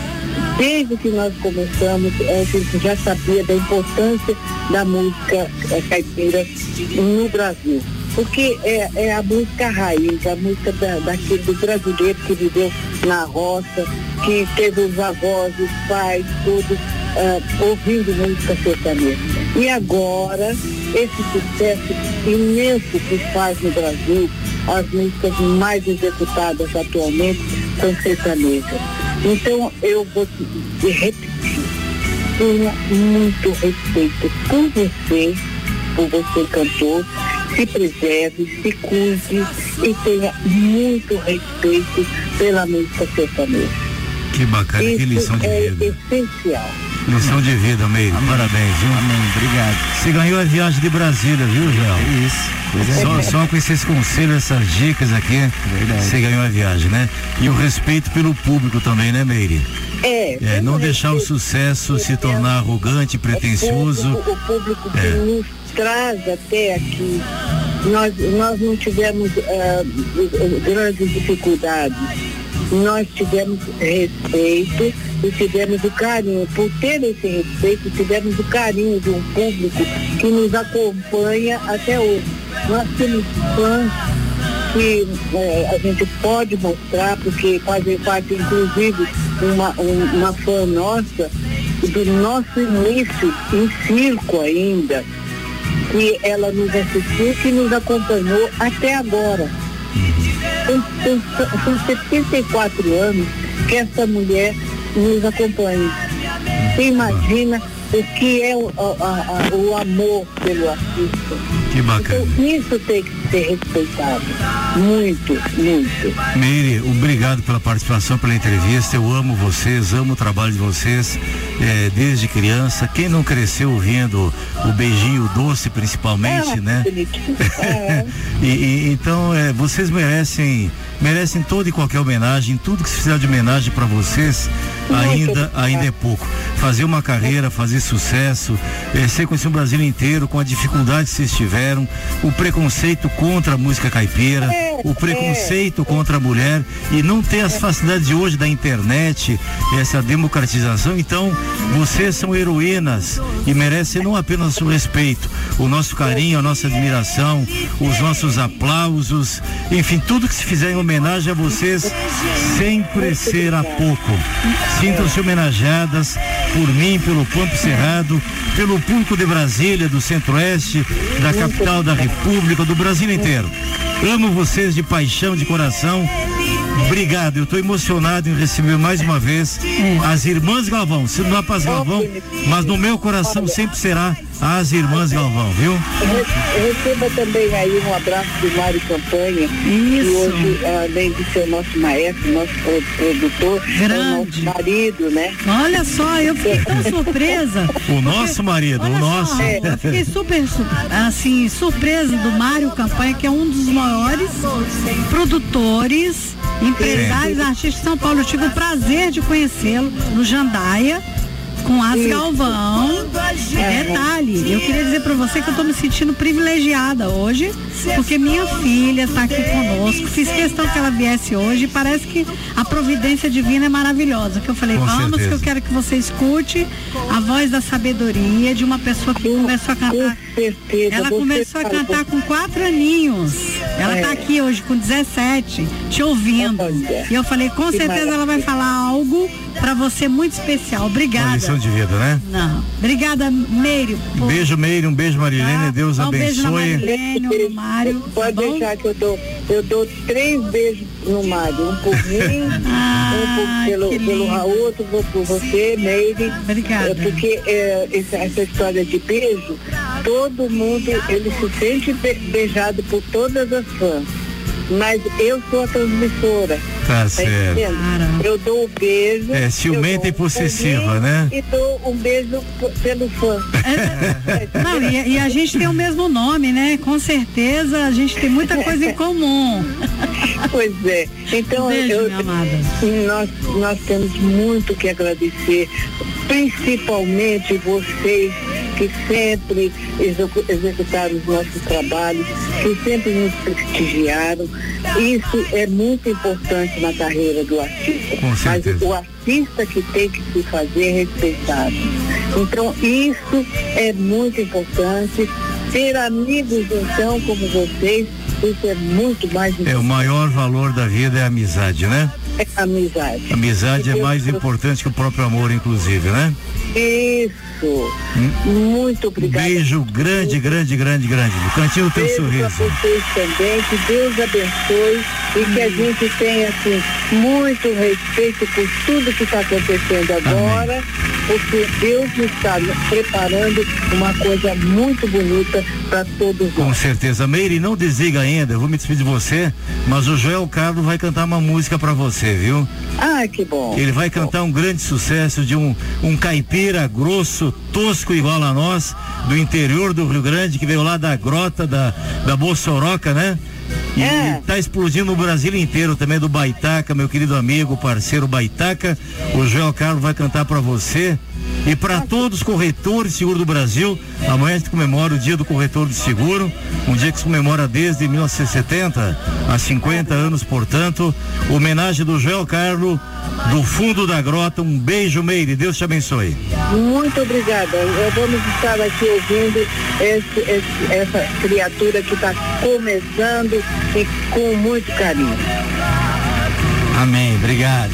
Desde que nós começamos, a gente já sabia da importância da música eh, caipira no Brasil. Porque é, é a música raiz, a música da, daquele do brasileiro que viveu na roça, que teve os avós, os pais, tudo, ah, ouvindo música sertaneja. E agora, esse sucesso imenso que faz no Brasil, as músicas mais executadas atualmente são sertanejas. Então, eu vou te repetir, tenha muito respeito por você, por você cantor, se preserve, se cuide e tenha muito respeito pela música sertaneja. Que bacana, que lição de é vida. essencial. Lição de vida, Meire. Parabéns, viu? Amém, obrigado. Você ganhou a viagem de Brasília, viu, João? Isso. Só, só com esses conselhos, essas dicas aqui, você ganhou a viagem, né? E o respeito pelo público também, né, Meire? É. É, não deixar o sucesso se tornar arrogante, pretensioso. O público, o público que É. nos traz até aqui, nós, nós não tivemos ah, grandes dificuldades. Nós tivemos respeito e tivemos o carinho. Por ter esse respeito, tivemos o carinho de um público que nos acompanha até hoje. Nós temos fãs que eh, a gente pode mostrar, porque fazem parte, inclusive, uma, um- uma fã nossa, do nosso início em circo ainda, que ela nos assistiu, que nos acompanhou até agora. São, são, são 74 anos que essa mulher nos acompanha. Você imagina o que é o, a- a- o amor pelo artista. Que bacana. Então, isso tem que ser respeitado. Muito, muito. Meire, obrigado pela participação, pela entrevista. Eu amo vocês, amo o trabalho de vocês eh, desde criança. Quem não cresceu ouvindo o beijinho doce, principalmente, né? e, e- então eh, vocês merecem merecem toda e qualquer homenagem. Tudo que se fizer de homenagem para vocês ainda ainda é pouco. Fazer uma carreira, fazer sucesso, eh, ser conhecido no Brasil inteiro com a dificuldade que vocês tiveram, o preconceito contra a música caipira, o preconceito contra a mulher e não ter as facilidades de hoje da internet, essa democratização. Então, vocês são heroínas e merecem não apenas o respeito, o nosso carinho, a nossa admiração, os nossos aplausos, enfim, tudo que se fizer em homenagem a vocês sempre será pouco. Sintam-se homenageadas por mim, pelo Pampo Cerrado, pelo público de Brasília, do Centro-Oeste, da capital da República, do Brasil inteiro. Amo vocês de paixão, de coração. Obrigado, eu estou emocionado em receber mais uma vez as irmãs Galvão. Se não é para as Galvão, mas no meu coração sempre será as irmãs Galvão, viu? Re- Receba também aí um abraço do Mário Campanha, que hoje, além de ser nosso maestro, nosso pro- produtor, é o nosso marido, né? Olha só, eu fiquei tão surpresa. O nosso marido, o nosso. Ó, eu fiquei super, su- assim, surpresa do Mário Campanha, que é um dos maiores produtores, empresários, artistas de São Paulo. Eu tive o prazer de conhecê-lo no Jandaia. Com as. Galvão. E detalhe, eu queria dizer pra você que eu tô me sentindo privilegiada hoje, porque minha filha tá aqui conosco. Fiz questão que ela viesse hoje e parece que a providência divina é maravilhosa. Que eu falei, Com vamos, que certeza. eu quero que você escute a voz da sabedoria de uma pessoa que começou a cantar. Ela você começou a cantar com quatro aninhos. Ela É. tá aqui hoje com 17, te ouvindo. E eu falei, com Que certeza ela vai falar algo pra você muito especial. Uma Obrigada. lição de vida, né? Não. Obrigada, Meire. por- Beijo, Meire, um beijo, Marilene. Deus Dá um beijo abençoe. Marilene, um no Mário. Pode deixar que eu dou, eu dou três beijos no Mário. Um por mim, um por, pelo, pelo Raul, outro por, por você, Meire. Obrigada. É, porque é, essa, essa história de beijo, todo mundo, ele se sente be- beijado por todas as fãs. Mas eu sou a transmissora. Tá certo. entendendo? Eu dou o beijo. É, ciumenta e um possessiva, beijinho né? E dou um beijo pelo fã. Não, e, e a gente tem o mesmo nome, né? Com certeza a gente tem muita coisa em comum. Pois é. Então, Beijo, eu, minha amada. Nós, nós temos muito que agradecer, principalmente vocês que sempre execu- executaram os nossos trabalhos, que sempre nos prestigiaram. Isso é muito importante na carreira do artista. Com Mas o artista que tem que se fazer respeitado. Então, isso é muito importante. Ter amigos, então, como vocês, Isso é muito mais É, o maior valor da vida é a amizade, né? É amizade. Amizade é mais importante que o próprio amor, inclusive, né? Isso. Muito Um obrigada. beijo grande, grande, grande, grande. Cantinho do teu Beijo sorriso. para vocês também, que Deus abençoe e que a gente tenha assim muito respeito por tudo que está acontecendo agora, porque Deus está preparando uma coisa muito bonita para todos Com nós. certeza. Meire, não desliga ainda, eu vou me despedir de você, mas o Joel Carlos vai cantar uma música pra você, viu? Ah, que bom. Ele vai cantar um grande sucesso de um, um caipira grosso, tosco igual a nós, do interior do Rio Grande, que veio lá da grota da, da Bossoroca, né? E É. tá explodindo no Brasil inteiro também do Baitaca, meu querido amigo, parceiro Baitaca. O Joel Carlos vai cantar pra você e para todos os corretores de seguro do Brasil. Amanhã a gente comemora o dia do corretor de seguro, um dia que se comemora desde 1970, há 50 anos, portanto. Homenagem do Joel Carlos, do fundo da grota. Um beijo, Meire. Deus te abençoe. Muito obrigada. Vamos estar aqui ouvindo esse- esse- essa criatura que está começando e com muito carinho. Amém. Obrigado.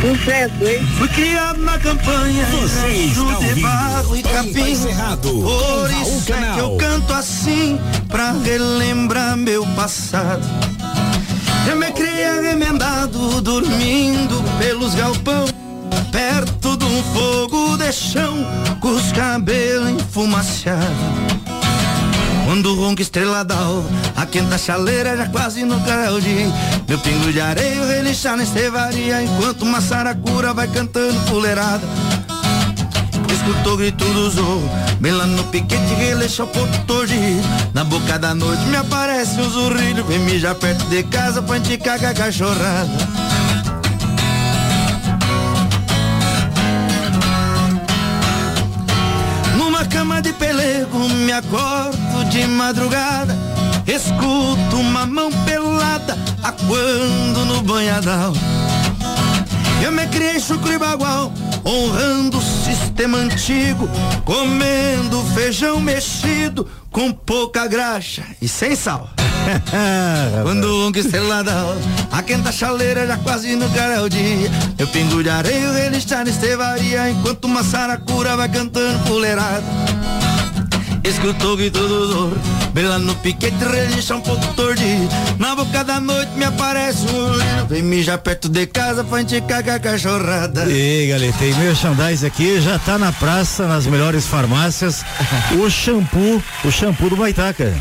Sucesso, hein? Fui criado na campanha Você está de barro e capim. Cerrado, com Por isso é Canal. que eu canto assim Pra relembrar meu passado. Eu me criei remendado Dormindo pelos galpão Perto de um fogo de chão Com os cabelos enfumaciados quando ronca estrela d'alva, a quenta chaleira já quase no clareio dia. Meu pingo de areia relinchar na estevaria, enquanto uma saracura vai cantando fuleirada. Escutou o grito do zorro, bem lá no piquete releixa o ponto torgido. Na boca da noite me aparece um zurrilho, vem mijar perto de casa pra gente cagar cachorrada. Pelego me acordo de madrugada Escuto uma mão pelada aguando no banhadal. Eu me criei chucro e bagual honrando o sistema antigo Comendo feijão mexido com pouca graxa e sem sal. Quando um que estrelada A quenta chaleira já quase no cara é o dia Eu pingo de areia, ele está na estevaria Enquanto uma saracura vai cantando fuleirada Escutou o grito do zorro Bem lá no piquete, relincha um pouco tordido Na boca da noite me aparece um urino Vem mijar perto de casa pra gente cagar a cachorrada E galera, tem merchandise aqui, já tá na praça, nas melhores farmácias. O shampoo, o shampoo do Baitaca.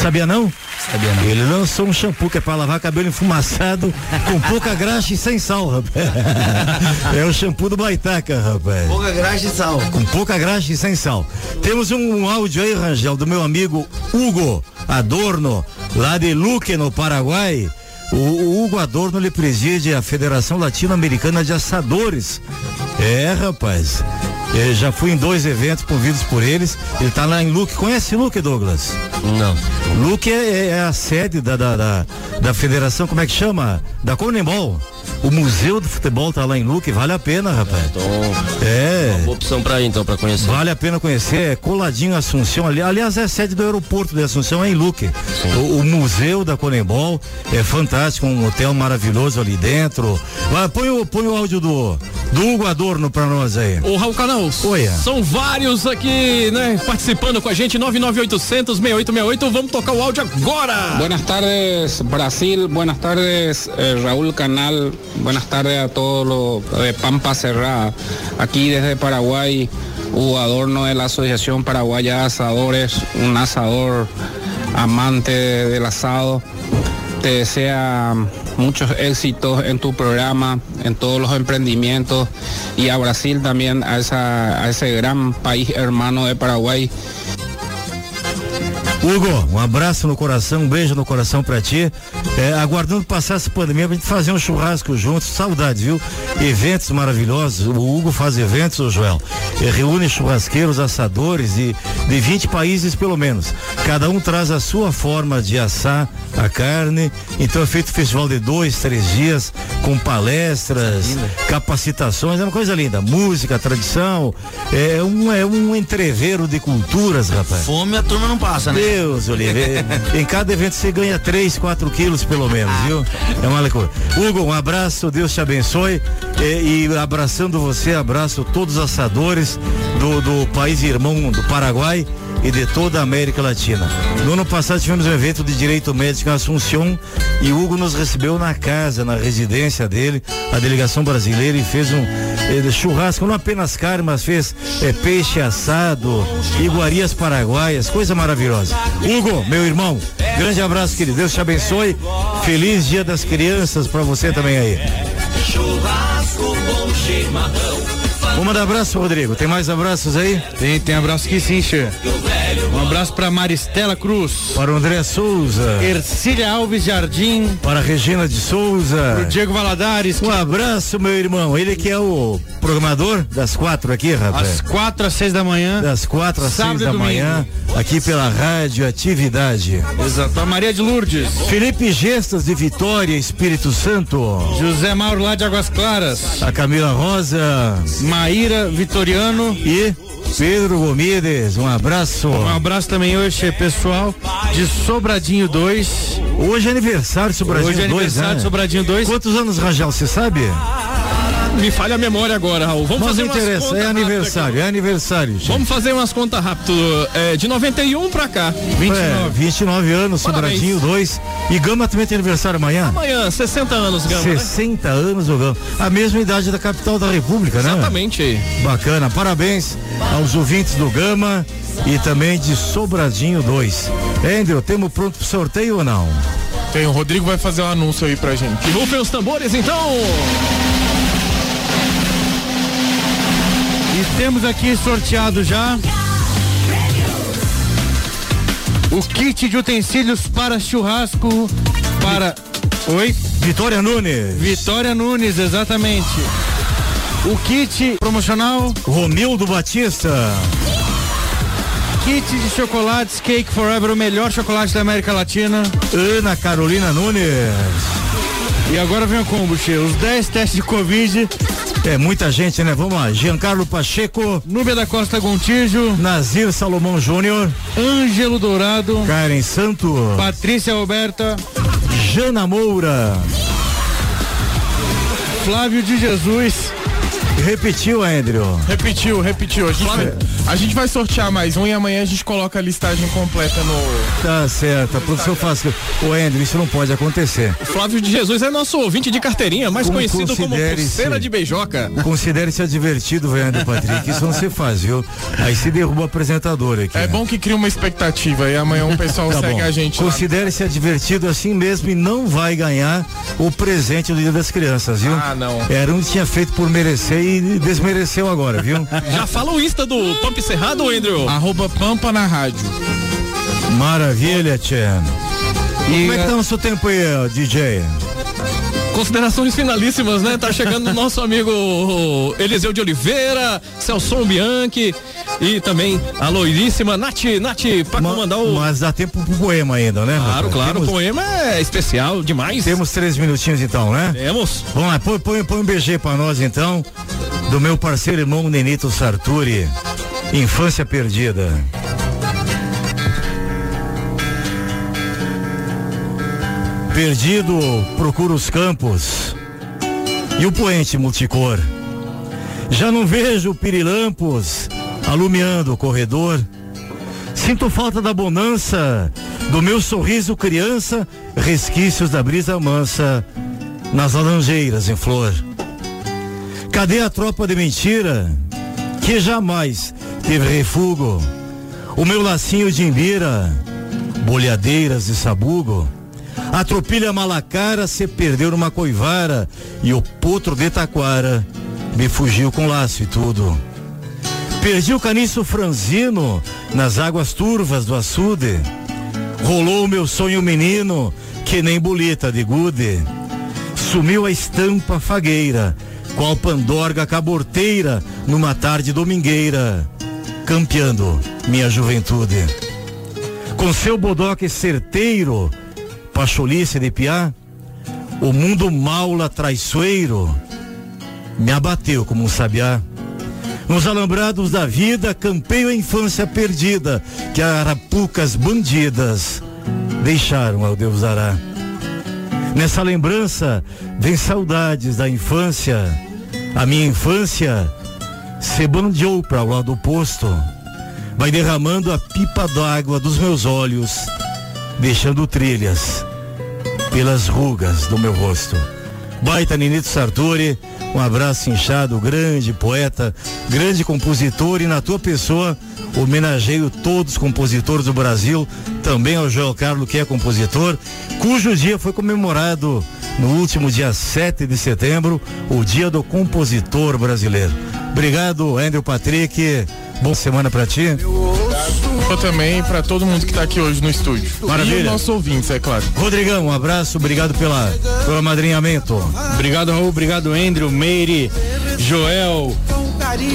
Sabia não? Sabia não. Ele lançou um shampoo que é pra lavar cabelo enfumaçado, com pouca graxa e sem sal, rapaz. É o shampoo do Baitaca, rapaz. Pouca graxa e sal Com pouca graxa e sem sal. Temos um, áudio aí, Rangel, do meu amigo Hugo Adorno, lá de Luque, no Paraguai. O, o Hugo Adorno, ele preside a Federação Latino-Americana de Assadores. É, rapaz. Eu já fui em dois eventos convidos por eles. Ele tá lá em Luque. Conhece Luque, Douglas? Não. Luque é, é a sede da, da, da, da federação, como é que chama? Da Conembol. O Museu do Futebol tá lá em Luque, vale a pena, rapaz. Então, É. uma boa opção pra ir então, pra conhecer. Vale a pena conhecer, é coladinho Assunção ali. Aliás, é a sede do aeroporto de Assunção, é em Luque. O, o museu da Conembol é fantástico, um hotel maravilhoso ali dentro. Vai, põe, o, põe o áudio do, do Hugo Adorno pra nós aí. Ô Raul Canal, Oi. são vários aqui, né, participando com a gente, 99800 6868, vamos tocar o áudio agora! Buenas tardes Brasil, buenas tardes eh, Raúl Canal, buenas tardes a todos los de Pampa Cerrada. Aquí desde Paraguay, Hugo Adorno de la Asociación Paraguaya de Asadores, un asador amante del asado. Te desea muchos éxitos en tu programa, en todos los emprendimientos y a Brasil también, a, a ese gran país hermano de Paraguay. Hugo, um abraço no coração, um beijo no coração pra ti. É, aguardando passar essa pandemia pra gente fazer um churrasco juntos. Saudades, viu? Eventos maravilhosos. O Hugo faz eventos, o Joel. É, reúne churrasqueiros, assadores e de 20 países pelo menos. Cada um traz a sua forma de assar a carne. Então é feito festival de dois, três dias, com palestras, capacitações, é uma coisa linda. Música, tradição. É um, é um entreveiro de culturas, rapaz. Fome a turma não passa, né? Deus, Oliveira. em cada evento você ganha 3, 4 quilos pelo menos, viu? É uma loucura. Hugo, um abraço, Deus te abençoe. E, e abraçando você, abraço todos os assadores do, do país irmão do Paraguai e de toda a América Latina. No ano passado tivemos um evento de direito médico em Assunção e Hugo nos recebeu na casa, na residência dele, a delegação brasileira e fez um eh, churrasco, não apenas carne, mas fez eh, peixe assado, iguarias paraguaias, coisa maravilhosa. Hugo, meu irmão, grande abraço, querido. Deus te abençoe. Feliz Dia das Crianças para você também aí. Churrasco com chimarrão. Vamos mandar abraço, Rodrigo. Tem mais abraços aí? Tem, tem abraço aqui sim, Che. Um abraço para Maristela Cruz. Para o André Souza. Ercília Alves Jardim. Para a Regina de Souza. Para o Diego Valadares. Um abraço, meu irmão. Ele que é o programador das quatro aqui, rapaz. Às quatro às seis da manhã. Das quatro às seis da domingo. manhã, aqui pela Rádio Atividade. Exato. A Maria de Lourdes. Felipe Gestas de Vitória, Espírito Santo. José Mauro lá de Águas Claras. A Camila Rosa. Maíra Vitoriano. E Pedro Gomides, um abraço. Um abraço também hoje, pessoal, de Sobradinho 2. Hoje é aniversário de Sobradinho Hoje é 2, aniversário né? de Sobradinho 2. Quantos anos, Rangel, você sabe? Me falha a memória agora, Raul. Vamos Mas fazer não umas interessa, contas é rápidas aniversário, é aniversário. gente. Vamos fazer umas contas rápido. É, de 91 pra cá. 29. É, 29 anos, Parabéns. Sobradinho 2. E Gama também tem aniversário amanhã? Amanhã, 60 anos, Gama. né? 60 anos o Gama. A mesma idade da capital da República, né? Exatamente. Bacana. Parabéns aos ouvintes do Gama e também de Sobradinho 2. Andrew, temos pronto pro sorteio ou não? Tem, o Rodrigo vai fazer um anúncio aí pra gente. E rufem os tambores, então. Temos aqui sorteado já o kit de utensílios para churrasco para Oi? Vitória Nunes. Vitória Nunes, exatamente. O kit promocional Romildo Batista. Kit de chocolates Cake Forever, o melhor chocolate da América Latina. Ana Carolina Nunes. E agora vem o combo, Che. Os 10 testes de Covid. É muita gente, né? Vamos lá. Giancarlo Pacheco. Núbia da Costa Gontijo. Nazir Salomão Júnior. Ângelo Dourado. Karen Santo. Patrícia Roberta. Jana Moura. Flávio de Jesus. Repetiu, Andrew. Repetiu, repetiu. A gente, vai, a gente vai sortear mais um e amanhã a gente coloca a listagem completa no. Tá certo. Produção faz. Ô, Andrew, isso não pode acontecer. O Flávio de Jesus é nosso ouvinte de carteirinha, mais Como conhecido como pulseira de beijoca. Considere-se advertido, Leandro Patrick. Isso não se faz, viu? Aí se derruba o apresentador aqui. É bom que cria uma expectativa e amanhã o pessoal Tá segue bom. a gente. Considere-se advertido assim mesmo e não vai ganhar o presente do Dia das Crianças, viu? Ah, não. Era um que tinha feito por merecer e desmereceu agora, viu? Já fala o Insta do Pump Cerrado, Andrew? Arroba Pampa na rádio. Maravilha, Tchan. E Como é que tá o seu tempo aí, DJ? Considerações finalíssimas, né? Tá chegando o nosso amigo Eliseu de Oliveira, Celso Bianchi e também a loiríssima Nath, Nath, pra comandar o. Mas dá tempo pro poema ainda, né? Claro, claro, Temos, o poema é especial demais. temos três minutinhos então, né? Temos. Vamos lá, põe, põe, põe um BG pra nós então, do meu parceiro irmão Nenito Sarturi, Infância Perdida. Perdido, procuro os campos e o poente multicor. Já não vejo pirilampos alumiando o corredor. Sinto falta da bonança, do meu sorriso criança, resquícios da brisa mansa nas laranjeiras em flor. Cadê a tropa de mentira que jamais teve refúgio? O meu lacinho de imbira, bolhadeiras de sabugo. A tropilha malacara se perdeu numa coivara e o potro de taquara me fugiu com laço e tudo. Perdi o caniço franzino nas águas turvas do açude. Rolou o meu sonho menino, que nem bolita de gude. Sumiu a estampa fagueira, qual pandorga caborteira, numa tarde domingueira, campeando minha juventude. Com seu bodoque certeiro, pacholice de piá, o mundo maula traiçoeiro me abateu como um sabiá. Nos alambrados da vida, campeio a infância perdida, que arapucas bandidas deixaram ao Deus dará. Nessa lembrança, vem saudades da infância. A minha infância se bandeou para o lado oposto. Vai derramando a pipa d'água dos meus olhos, deixando trilhas pelas rugas do meu rosto. Baita Ninito Sartori, um abraço inchado, grande poeta, grande compositor e na tua pessoa homenageio todos os compositores do Brasil, também ao Joel Carlos, que é compositor, cujo dia foi comemorado no último dia 7 de setembro, o dia do compositor brasileiro. Obrigado, Andrew Patrick. Boa semana para ti. Eu também para todo mundo que tá aqui hoje no estúdio. Maravilha. E os nossos ouvintes, é claro. Rodrigão, um abraço, obrigado pela, pelo amadrinhamento. Obrigado, Raul. Obrigado, Andrew, Meire, Joel,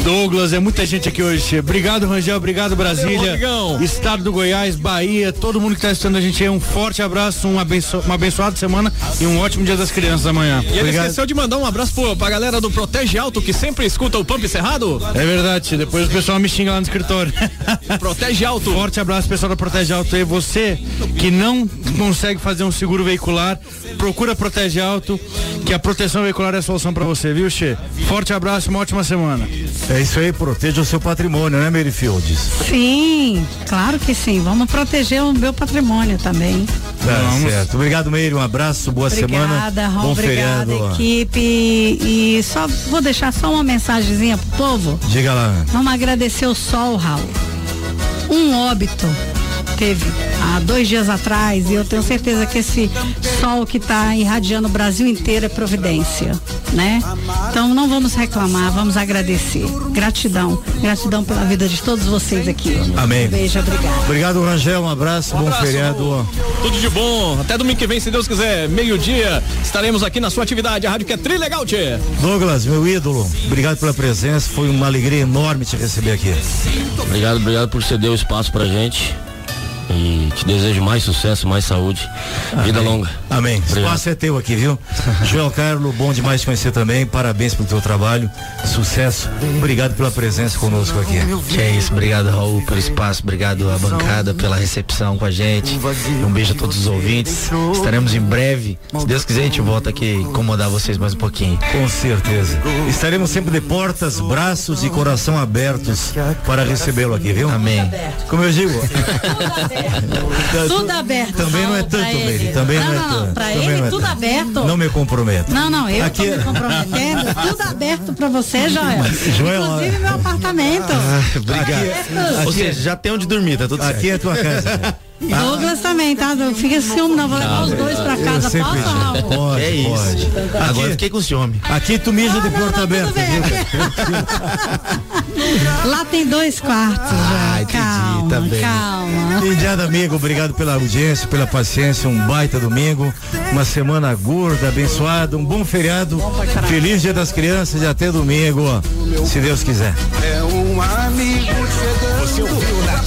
Douglas. É muita gente aqui hoje. Obrigado, Rangel. Obrigado, Brasília. Estado do Goiás, Bahia. Todo mundo que tá assistindo a gente aí. Um forte abraço, um abenço, uma abençoada semana e um ótimo dia das crianças amanhã. E ele esqueceu de mandar um abraço pro, pra galera do Protege Alto que sempre escuta o Pump Cerrado. É verdade. Depois o pessoal me xinga lá no escritório. Protege Alto. Forte abraço, pessoal da Protege Alto. E você que não consegue fazer um seguro veicular, procura Protege Alto, que a proteção veicular é a solução para você, viu, Che? Forte abraço, uma ótima semana. É isso aí, proteja o seu patrimônio, né, Mary Fields? Sim, claro que sim. Vamos proteger o meu patrimônio também. Tá certo. Obrigado, Meire. Um abraço, boa Obrigada, semana. Ron, Bom obrigada, feriado. equipe. E só vou deixar só uma mensagenzinha pro povo. Diga lá. Vamos agradecer o sol, Raul. Um óbito teve há dois dias atrás e eu tenho certeza que esse sol que está irradiando o Brasil inteiro é providência, né? Então não vamos reclamar, vamos agradecer. Gratidão, gratidão pela vida de todos vocês aqui. Amém. Um beijo, obrigada. Obrigado, Rangel. Um abraço, bom abraço. feriado. Tudo de bom. Até domingo que vem, se Deus quiser, meio-dia, estaremos aqui na sua atividade. A rádio que é trilegal, tchê. Douglas, meu ídolo, obrigado pela presença. Foi uma alegria enorme te receber aqui. Obrigado, obrigado por ceder o espaço pra gente. E te desejo mais sucesso, mais saúde. Vida Amém. longa. Amém. Obrigado. Espaço é teu aqui, viu? Joel Carlos, bom demais te conhecer também. Parabéns pelo teu trabalho. Sucesso. Obrigado pela presença conosco aqui. Que é isso, obrigado Raul pelo espaço, obrigado à bancada pela recepção com a gente. Um beijo a todos os ouvintes. Estaremos em breve. Se Deus quiser, a gente volta aqui incomodar vocês mais um pouquinho. Com certeza. Estaremos sempre de portas, braços e coração abertos para recebê-lo aqui, viu? Amém. Como eu digo. Tudo aberto. Também não é tanto, ele. Meire. Também não, é não, tanto. Pra Também ele, não é tudo tanto. aberto. Não me comprometo. Não, não, eu Aqui- tô me comprometendo. tudo aberto pra você, Joel. Joel, Inclusive meu apartamento. obrigado. Ou seja, já tem onde dormir, tá tudo certo. Aqui é a tua casa. Douglas também, tá? Não Fica ciúme, não. Vou levar os dois pra casa. Posso, Raul? Pode, É isso. pode. Agora eu fiquei com ciúme. Aqui tu mija de porta aberta, viu? Lá tem dois quartos, Joel. calma, tá bem. calma. Indiada amigo, obrigado pela audiência, pela paciência, um baita domingo, uma semana gorda, abençoada, um bom feriado, feliz dia das crianças e até domingo, se Deus quiser. É um amigo Você ouviu na